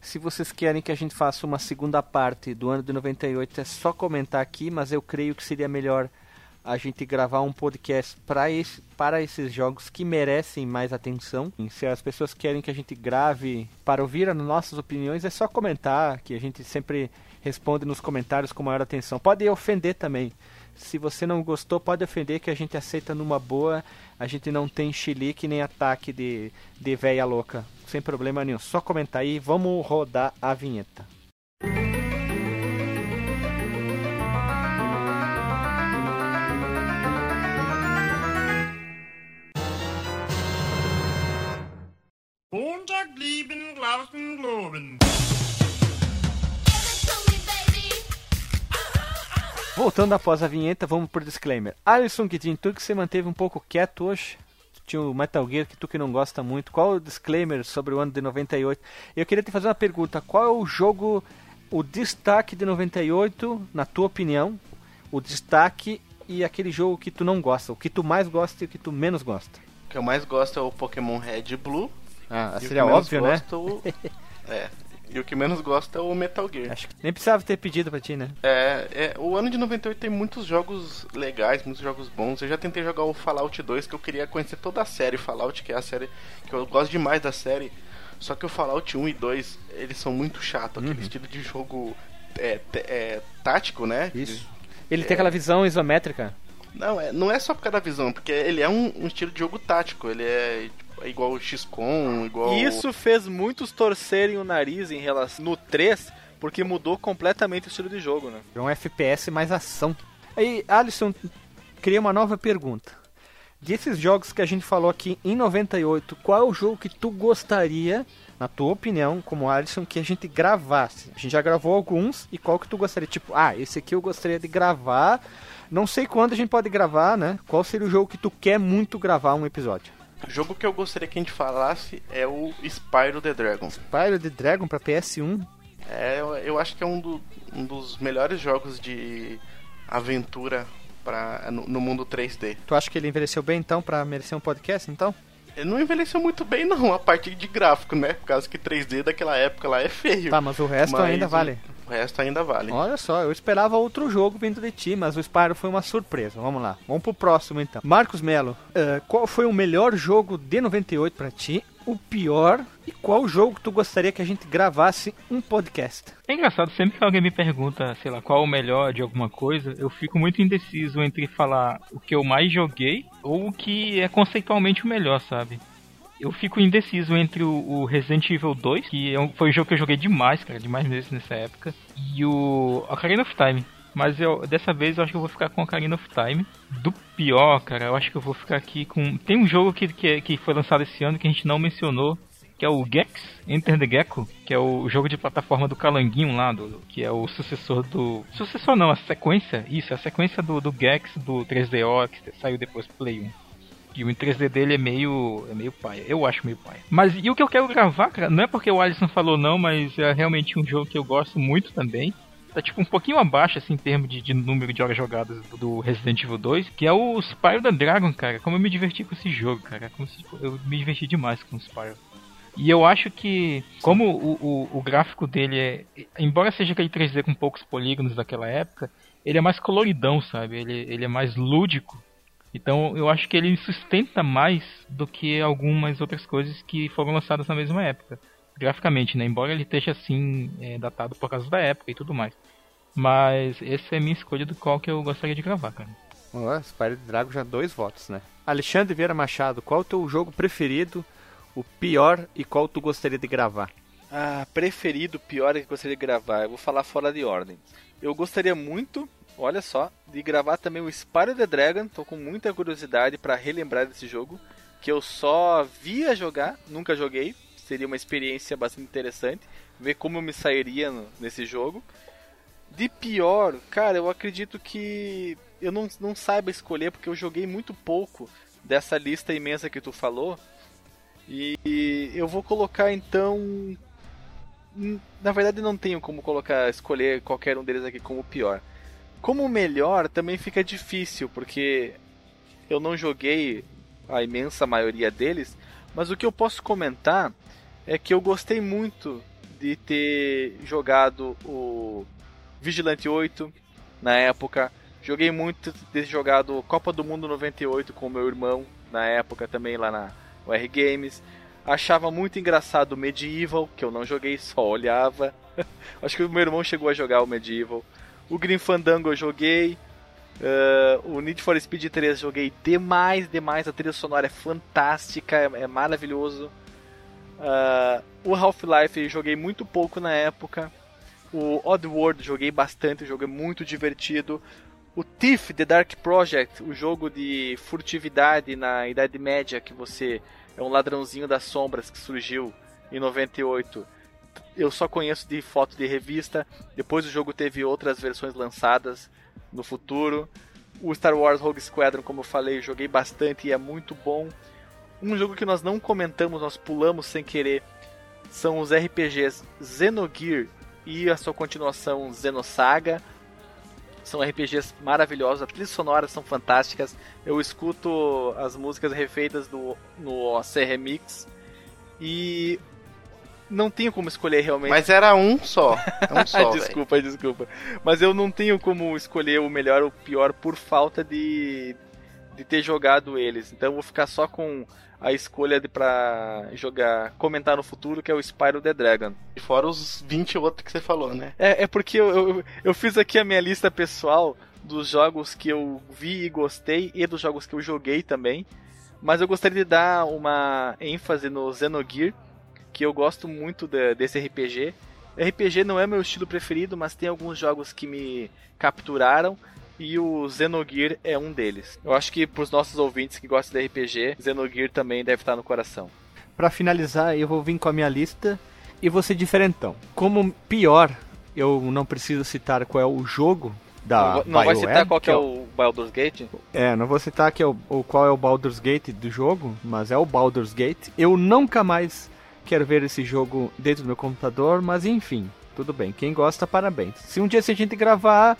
Se vocês querem que a gente faça uma segunda parte do ano de 98, é só comentar aqui, mas eu creio que seria melhor a gente gravar um podcast para esse, para esses jogos que merecem mais atenção. Se as pessoas querem que a gente grave para ouvir as nossas opiniões, é só comentar, que a gente sempre responde nos comentários com maior atenção. Pode ofender também. Se você não gostou, pode ofender que a gente aceita numa boa. A gente não tem chilique nem ataque de, de véia louca. Sem problema nenhum. Só comentar aí. Vamos rodar a vinheta. Montag Globen. Voltando após a vinheta, vamos pro disclaimer. Alisson Kidin, tu que você manteve um pouco quieto hoje, tinha o Metal Gear que tu que não gosta muito. Qual o disclaimer sobre o ano de 98? Eu queria te fazer uma pergunta. Qual é o jogo, o destaque de 98, na tua opinião? O destaque e aquele jogo que tu não gosta, o que tu mais gosta e o que tu menos gosta? O que eu mais gosto é o Pokémon Red e Blue. Ah, seria óbvio, né? Gosto, é. E o que menos gosto é o Metal Gear. Acho que nem precisava ter pedido pra ti, né? É, é, o ano de 98 tem muitos jogos legais, muitos jogos bons. Eu já tentei jogar o Fallout 2, que eu queria conhecer toda a série Fallout, que é a série que eu gosto demais da série. Só que o Fallout 1 e 2, eles são muito chatos. Aquele uhum. estilo de jogo é, é, tático, né? Isso. Ele é... tem aquela visão isométrica. Não, é, não é só por causa da visão, porque ele é um, um estilo de jogo tático. Ele é é igual o XCOM, igual. Isso fez muitos torcerem o nariz em relação no 3, porque mudou completamente o estilo de jogo, né? É um FPS mais ação. Aí, Alisson, queria uma nova pergunta. Desses jogos que a gente falou aqui em 98, qual é o jogo que tu gostaria, na tua opinião, como Alisson, que a gente gravasse? A gente já gravou alguns, e qual que tu gostaria? Tipo, ah, esse aqui eu gostaria de gravar. Não sei quando a gente pode gravar, né? Qual seria o jogo que tu quer muito gravar um episódio? O jogo que eu gostaria que a gente falasse é o Spyro the Dragon. Spyro the Dragon para PS1? É, eu, eu acho que é um, do, um, dos melhores jogos de aventura pra, no, no, mundo 3D. Tu acha que ele envelheceu bem então para merecer um podcast então? Não envelheceu muito bem não, a partir de gráfico, né? Por causa que 3D daquela época lá é feio. Tá, mas o resto mas ainda vale. O resto ainda vale. Olha só, eu esperava outro jogo vindo de ti, mas o Spyro foi uma surpresa. Vamos lá, vamos pro próximo então. Marcos Melo, uh, qual foi o melhor jogo de 98 para ti? O pior e qual jogo tu gostaria que a gente gravasse um podcast? É engraçado, sempre que alguém me pergunta, sei lá, qual o melhor de alguma coisa, eu fico muito indeciso entre falar o que eu mais joguei ou o que é conceitualmente o melhor, sabe? eu fico indeciso entre o, Resident Evil 2, que é foi um jogo que eu joguei demais, cara, demais mesmo nessa época, e o Ocarina of Time. Mas eu, dessa vez eu acho que eu vou ficar com Ocarina of Time. Do pior, cara, eu acho que eu vou ficar aqui com. Tem um jogo que, que, que foi lançado esse ano que a gente não mencionou, que é o Gex, Enter the Gecko, que é o jogo de plataforma do Calanguinho lá, do, que é o sucessor do. Sucessor não, a sequência, isso, a sequência do, do Gex do 3DO, que saiu depois Play 1. E o 3D dele é meio. é meio paia. Eu acho meio paia. Mas e o que eu quero gravar, cara, não é porque o Alisson falou não, mas é realmente um jogo que eu gosto muito também. Tá tipo um pouquinho abaixo, assim, em termos de, de número de horas jogadas do Resident Evil 2, que é o Spyro the Dragon, cara. Como eu me diverti com esse jogo, cara. Como se, eu me diverti demais com o Spyro. E eu acho que, como o, o, o, gráfico dele é. Embora seja aquele 3D com poucos polígonos daquela época, ele é mais coloridão, sabe? Ele, ele é mais lúdico. Então eu acho que ele sustenta mais do que algumas outras coisas que foram lançadas na mesma época. Graficamente, né? Embora ele esteja assim, é, datado por causa da época e tudo mais. Mas essa é a minha escolha do qual que eu gostaria de gravar, cara. Ó, Spyro Drago já dois votos, né? Alexandre Vieira Machado, qual é o teu jogo preferido, o pior e qual tu gostaria de gravar? Ah, preferido, pior e que gostaria de gravar. Eu vou falar fora de ordem. Eu gostaria muito olha só, de gravar também o Spyro the Dragon. Tô com muita curiosidade para relembrar desse jogo, que eu só via jogar, nunca joguei. Seria uma experiência bastante interessante ver como eu me sairia no, nesse jogo. De pior, cara, eu acredito que eu não, não saiba escolher porque eu joguei muito pouco dessa lista imensa que tu falou. E, e eu vou colocar então na verdade não tenho como colocar escolher qualquer um deles aqui como pior. Como melhor também fica difícil, porque eu não joguei a imensa maioria deles, mas o que eu posso comentar é que eu gostei muito de ter jogado o Vigilante 8 na época, Joguei muito ter jogado Copa do Mundo 98 com meu irmão, na época também lá na UR Games. Achava muito engraçado o Medieval, que eu não joguei, só olhava. [laughs] Acho que o meu irmão chegou a jogar o Medieval. O Green Fandango eu joguei. Uh, o Need for Speed 3 joguei demais, demais. A trilha sonora é fantástica, é, é maravilhoso. Uh, o Half-Life joguei muito pouco na época. O Oddworld joguei bastante, o jogo é muito divertido. O Thief, The Dark Project, o jogo de furtividade na Idade Média, que você é um ladrãozinho das sombras que surgiu em 98. Eu só conheço de foto de revista. Depois o jogo teve outras versões lançadas no futuro. O Star Wars Rogue Squadron, como eu falei, joguei bastante e é muito bom. Um jogo que nós não comentamos, nós pulamos sem querer, são os RPGs Xenogear e a sua continuação Xenosaga. São RPGs maravilhosos, as trilhas sonoras são fantásticas. Eu escuto as músicas refeitas do, no OC Remix e não tenho como escolher realmente. Mas era um só. [laughs] Um só desculpa, véio. desculpa. Mas eu não tenho como escolher o melhor ou o pior por falta de, de ter jogado eles. Então eu vou ficar só com a escolha de para jogar, comentar no futuro, que é o Spyro the Dragon. E fora os 20 outros que você falou, né? É, é porque eu, eu, eu fiz aqui a minha lista pessoal dos jogos que eu vi e gostei e dos jogos que eu joguei também. Mas eu gostaria de dar uma ênfase no Xenogear, que eu gosto muito de, desse RPG. RPG não é meu estilo preferido, mas tem alguns jogos que me capturaram e o Xenogear é um deles. Eu acho que para os nossos ouvintes que gostam de RPG, Xenogear também deve estar no coração. Para finalizar, eu vou vir com a minha lista e vou ser diferentão. Como pior, eu não preciso citar qual é o jogo da Não, não vai citar qual que é, é o Baldur's Gate? É, não vou citar que é o, o, qual é o Baldur's Gate do jogo, mas é o Baldur's Gate. Eu nunca mais quero ver esse jogo dentro do meu computador, mas enfim, tudo bem. Quem gosta, parabéns. Se um dia se a gente gravar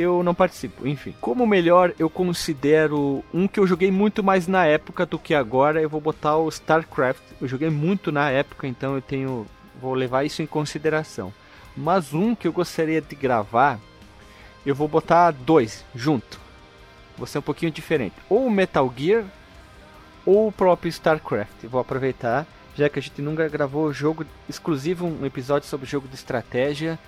eu não participo. Enfim, como melhor, eu considero um que eu joguei muito mais na época do que agora. Eu vou botar o StarCraft. Eu joguei muito na época, então eu tenho, vou levar isso em consideração. Mas um que eu gostaria de gravar, eu vou botar dois junto. Vou ser um pouquinho diferente. Ou Metal Gear ou o próprio StarCraft. vou aproveitar, já que a gente nunca gravou jogo exclusivo, um episódio sobre jogo de estratégia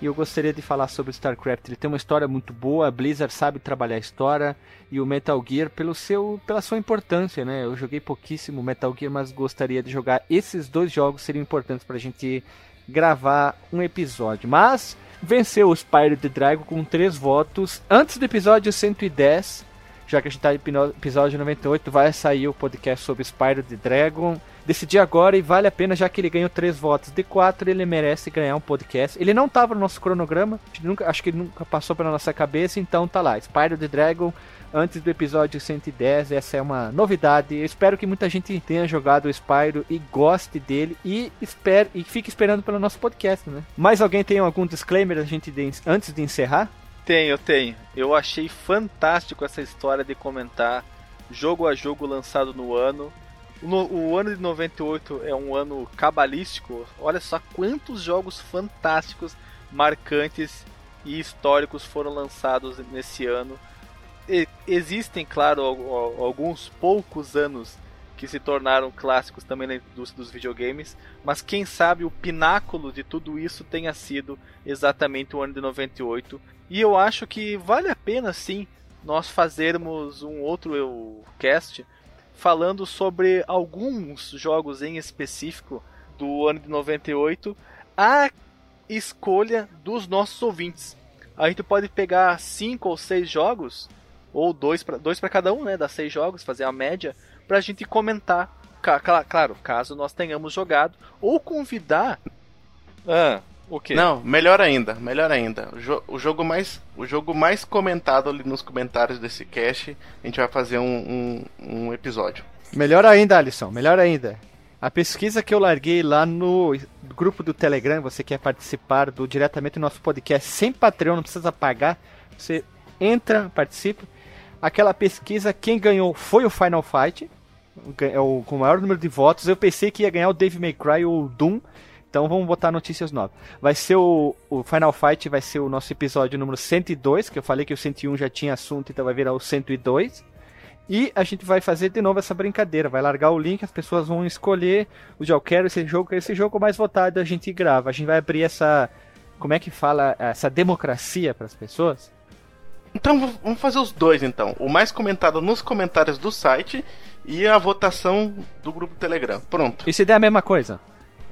e eu gostaria de falar sobre StarCraft. Ele tem uma história muito boa, a Blizzard sabe trabalhar a história e o Metal Gear pelo seu, pela sua importância, né? Eu joguei pouquíssimo Metal Gear, mas gostaria de jogar esses dois jogos seriam importantes para a gente gravar um episódio. Mas venceu o Spyro the Dragon com três votos antes do episódio 110. Já que a gente está no episódio 98, vai sair o podcast sobre Spyro the Dragon decidir agora e vale a pena, já que ele ganhou três votos de quatro, ele merece ganhar um podcast. Ele não estava no nosso cronograma, nunca, acho que ele nunca passou pela nossa cabeça, então tá lá. Spyro the Dragon, antes do episódio 110, essa é uma novidade. Eu espero que muita gente tenha jogado o Spyro e goste dele e espere e fique esperando pelo nosso podcast, né? Mais alguém tem algum disclaimer a gente de, antes de encerrar? Tenho, tenho. Eu achei fantástico essa história de comentar jogo a jogo lançado no ano o, o, ano de 98 é um ano cabalístico. Olha só quantos jogos fantásticos, marcantes e históricos foram lançados nesse ano. E, existem, claro, alguns poucos anos que se tornaram clássicos também na indústria dos videogames, mas quem sabe o pináculo de tudo isso tenha sido exatamente o ano de 98. E eu acho que vale a pena sim nós fazermos um outro cast falando sobre alguns jogos em específico do ano de 98, a escolha dos nossos ouvintes. A gente pode pegar cinco ou seis jogos, ou dois para dois cada um, né, das seis jogos, fazer a média, para a gente comentar. Claro, caso nós tenhamos jogado, ou convidar. Ah, o quê? Não, melhor ainda, melhor ainda. O, jo o, jogo mais, o jogo mais comentado ali nos comentários desse cast, a gente vai fazer um, um, um episódio. Melhor ainda, Alisson, melhor ainda. A pesquisa que eu larguei lá no grupo do Telegram, você quer participar do diretamente do nosso podcast sem Patreon, não precisa pagar. Você entra, participa. Aquela pesquisa, quem ganhou foi o Final Fight, é o, com o maior número de votos. Eu pensei que ia ganhar o Dave May Cry ou o Doom Então vamos botar notícias novas. Vai ser o, o Final Fight, vai ser o nosso episódio número 102, que eu falei que o 101 já tinha assunto, então vai virar o 102. E a gente vai fazer de novo essa brincadeira. Vai largar o link, as pessoas vão escolher o eu quero esse jogo, esse jogo mais votado a gente grava. A gente vai abrir essa. Como é que fala? Essa democracia para as pessoas. Então vamos fazer os dois então. O mais comentado nos comentários do site e a votação do grupo Telegram. Pronto. E se der a mesma coisa?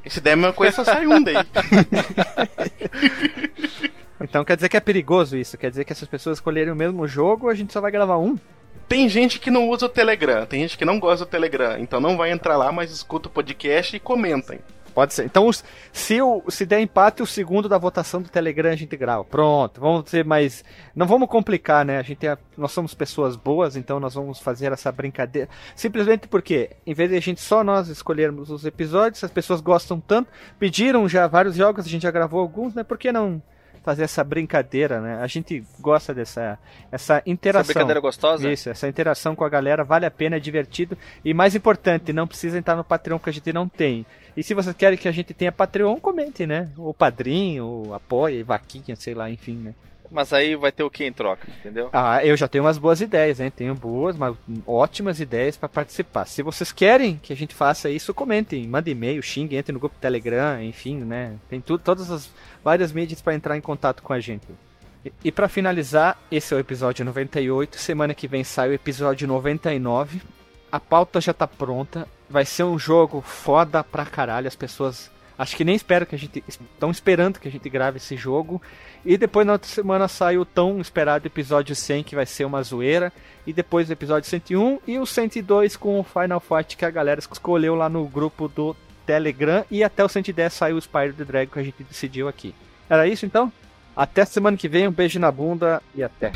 Se der a mesma coisa, só sai um daí. então quer dizer que é perigoso isso? Quer dizer que essas pessoas escolherem o mesmo jogo a gente só vai gravar um? Tem gente que não usa o Telegram, tem gente que não gosta do Telegram, então não vai entrar lá, mas escuta o podcast e comentem. Pode ser. Então, se, o, se der empate, o segundo da votação do Telegram a gente grava. Pronto, vamos ser mais. Não vamos complicar, né? A gente é... Nós somos pessoas boas, então nós vamos fazer essa brincadeira. Simplesmente porque, em vez de a gente só nós escolhermos os episódios, as pessoas gostam tanto, pediram já vários jogos, a gente já gravou alguns, né? Por que não fazer essa brincadeira, né? A gente gosta dessa essa interação. Essa brincadeira gostosa? Isso, essa interação com a galera vale a pena, é divertido. E mais importante, não precisa entrar no Patreon que a gente não tem. E se vocês querem que a gente tenha Patreon, comente, né? O padrinho, o apoia, vaquinha, sei lá, enfim, né? Mas aí vai ter o que em troca, entendeu? Ah, eu já tenho umas boas ideias, hein? Tenho boas, mas ótimas ideias para participar. Se vocês querem que a gente faça isso, comentem, mandem e-mail, xinguem, entrem no grupo Telegram, enfim, né? Tem tudo, todas as várias mídias para entrar em contato com a gente. E, e para finalizar, esse é o episódio 98. Semana que vem sai o episódio 99. A pauta já tá pronta. Vai ser um jogo foda pra caralho. As pessoas acho que nem espero que a gente estão esperando que a gente grave esse jogo. E depois na outra semana sai o tão esperado episódio 100, que vai ser uma zoeira. E depois o episódio 101 e o 102 com o Final Fight que a galera escolheu lá no grupo do Telegram. E até o 110 saiu o Spyro the Dragon que a gente decidiu aqui. Era isso então? Até semana que vem, um beijo na bunda e até.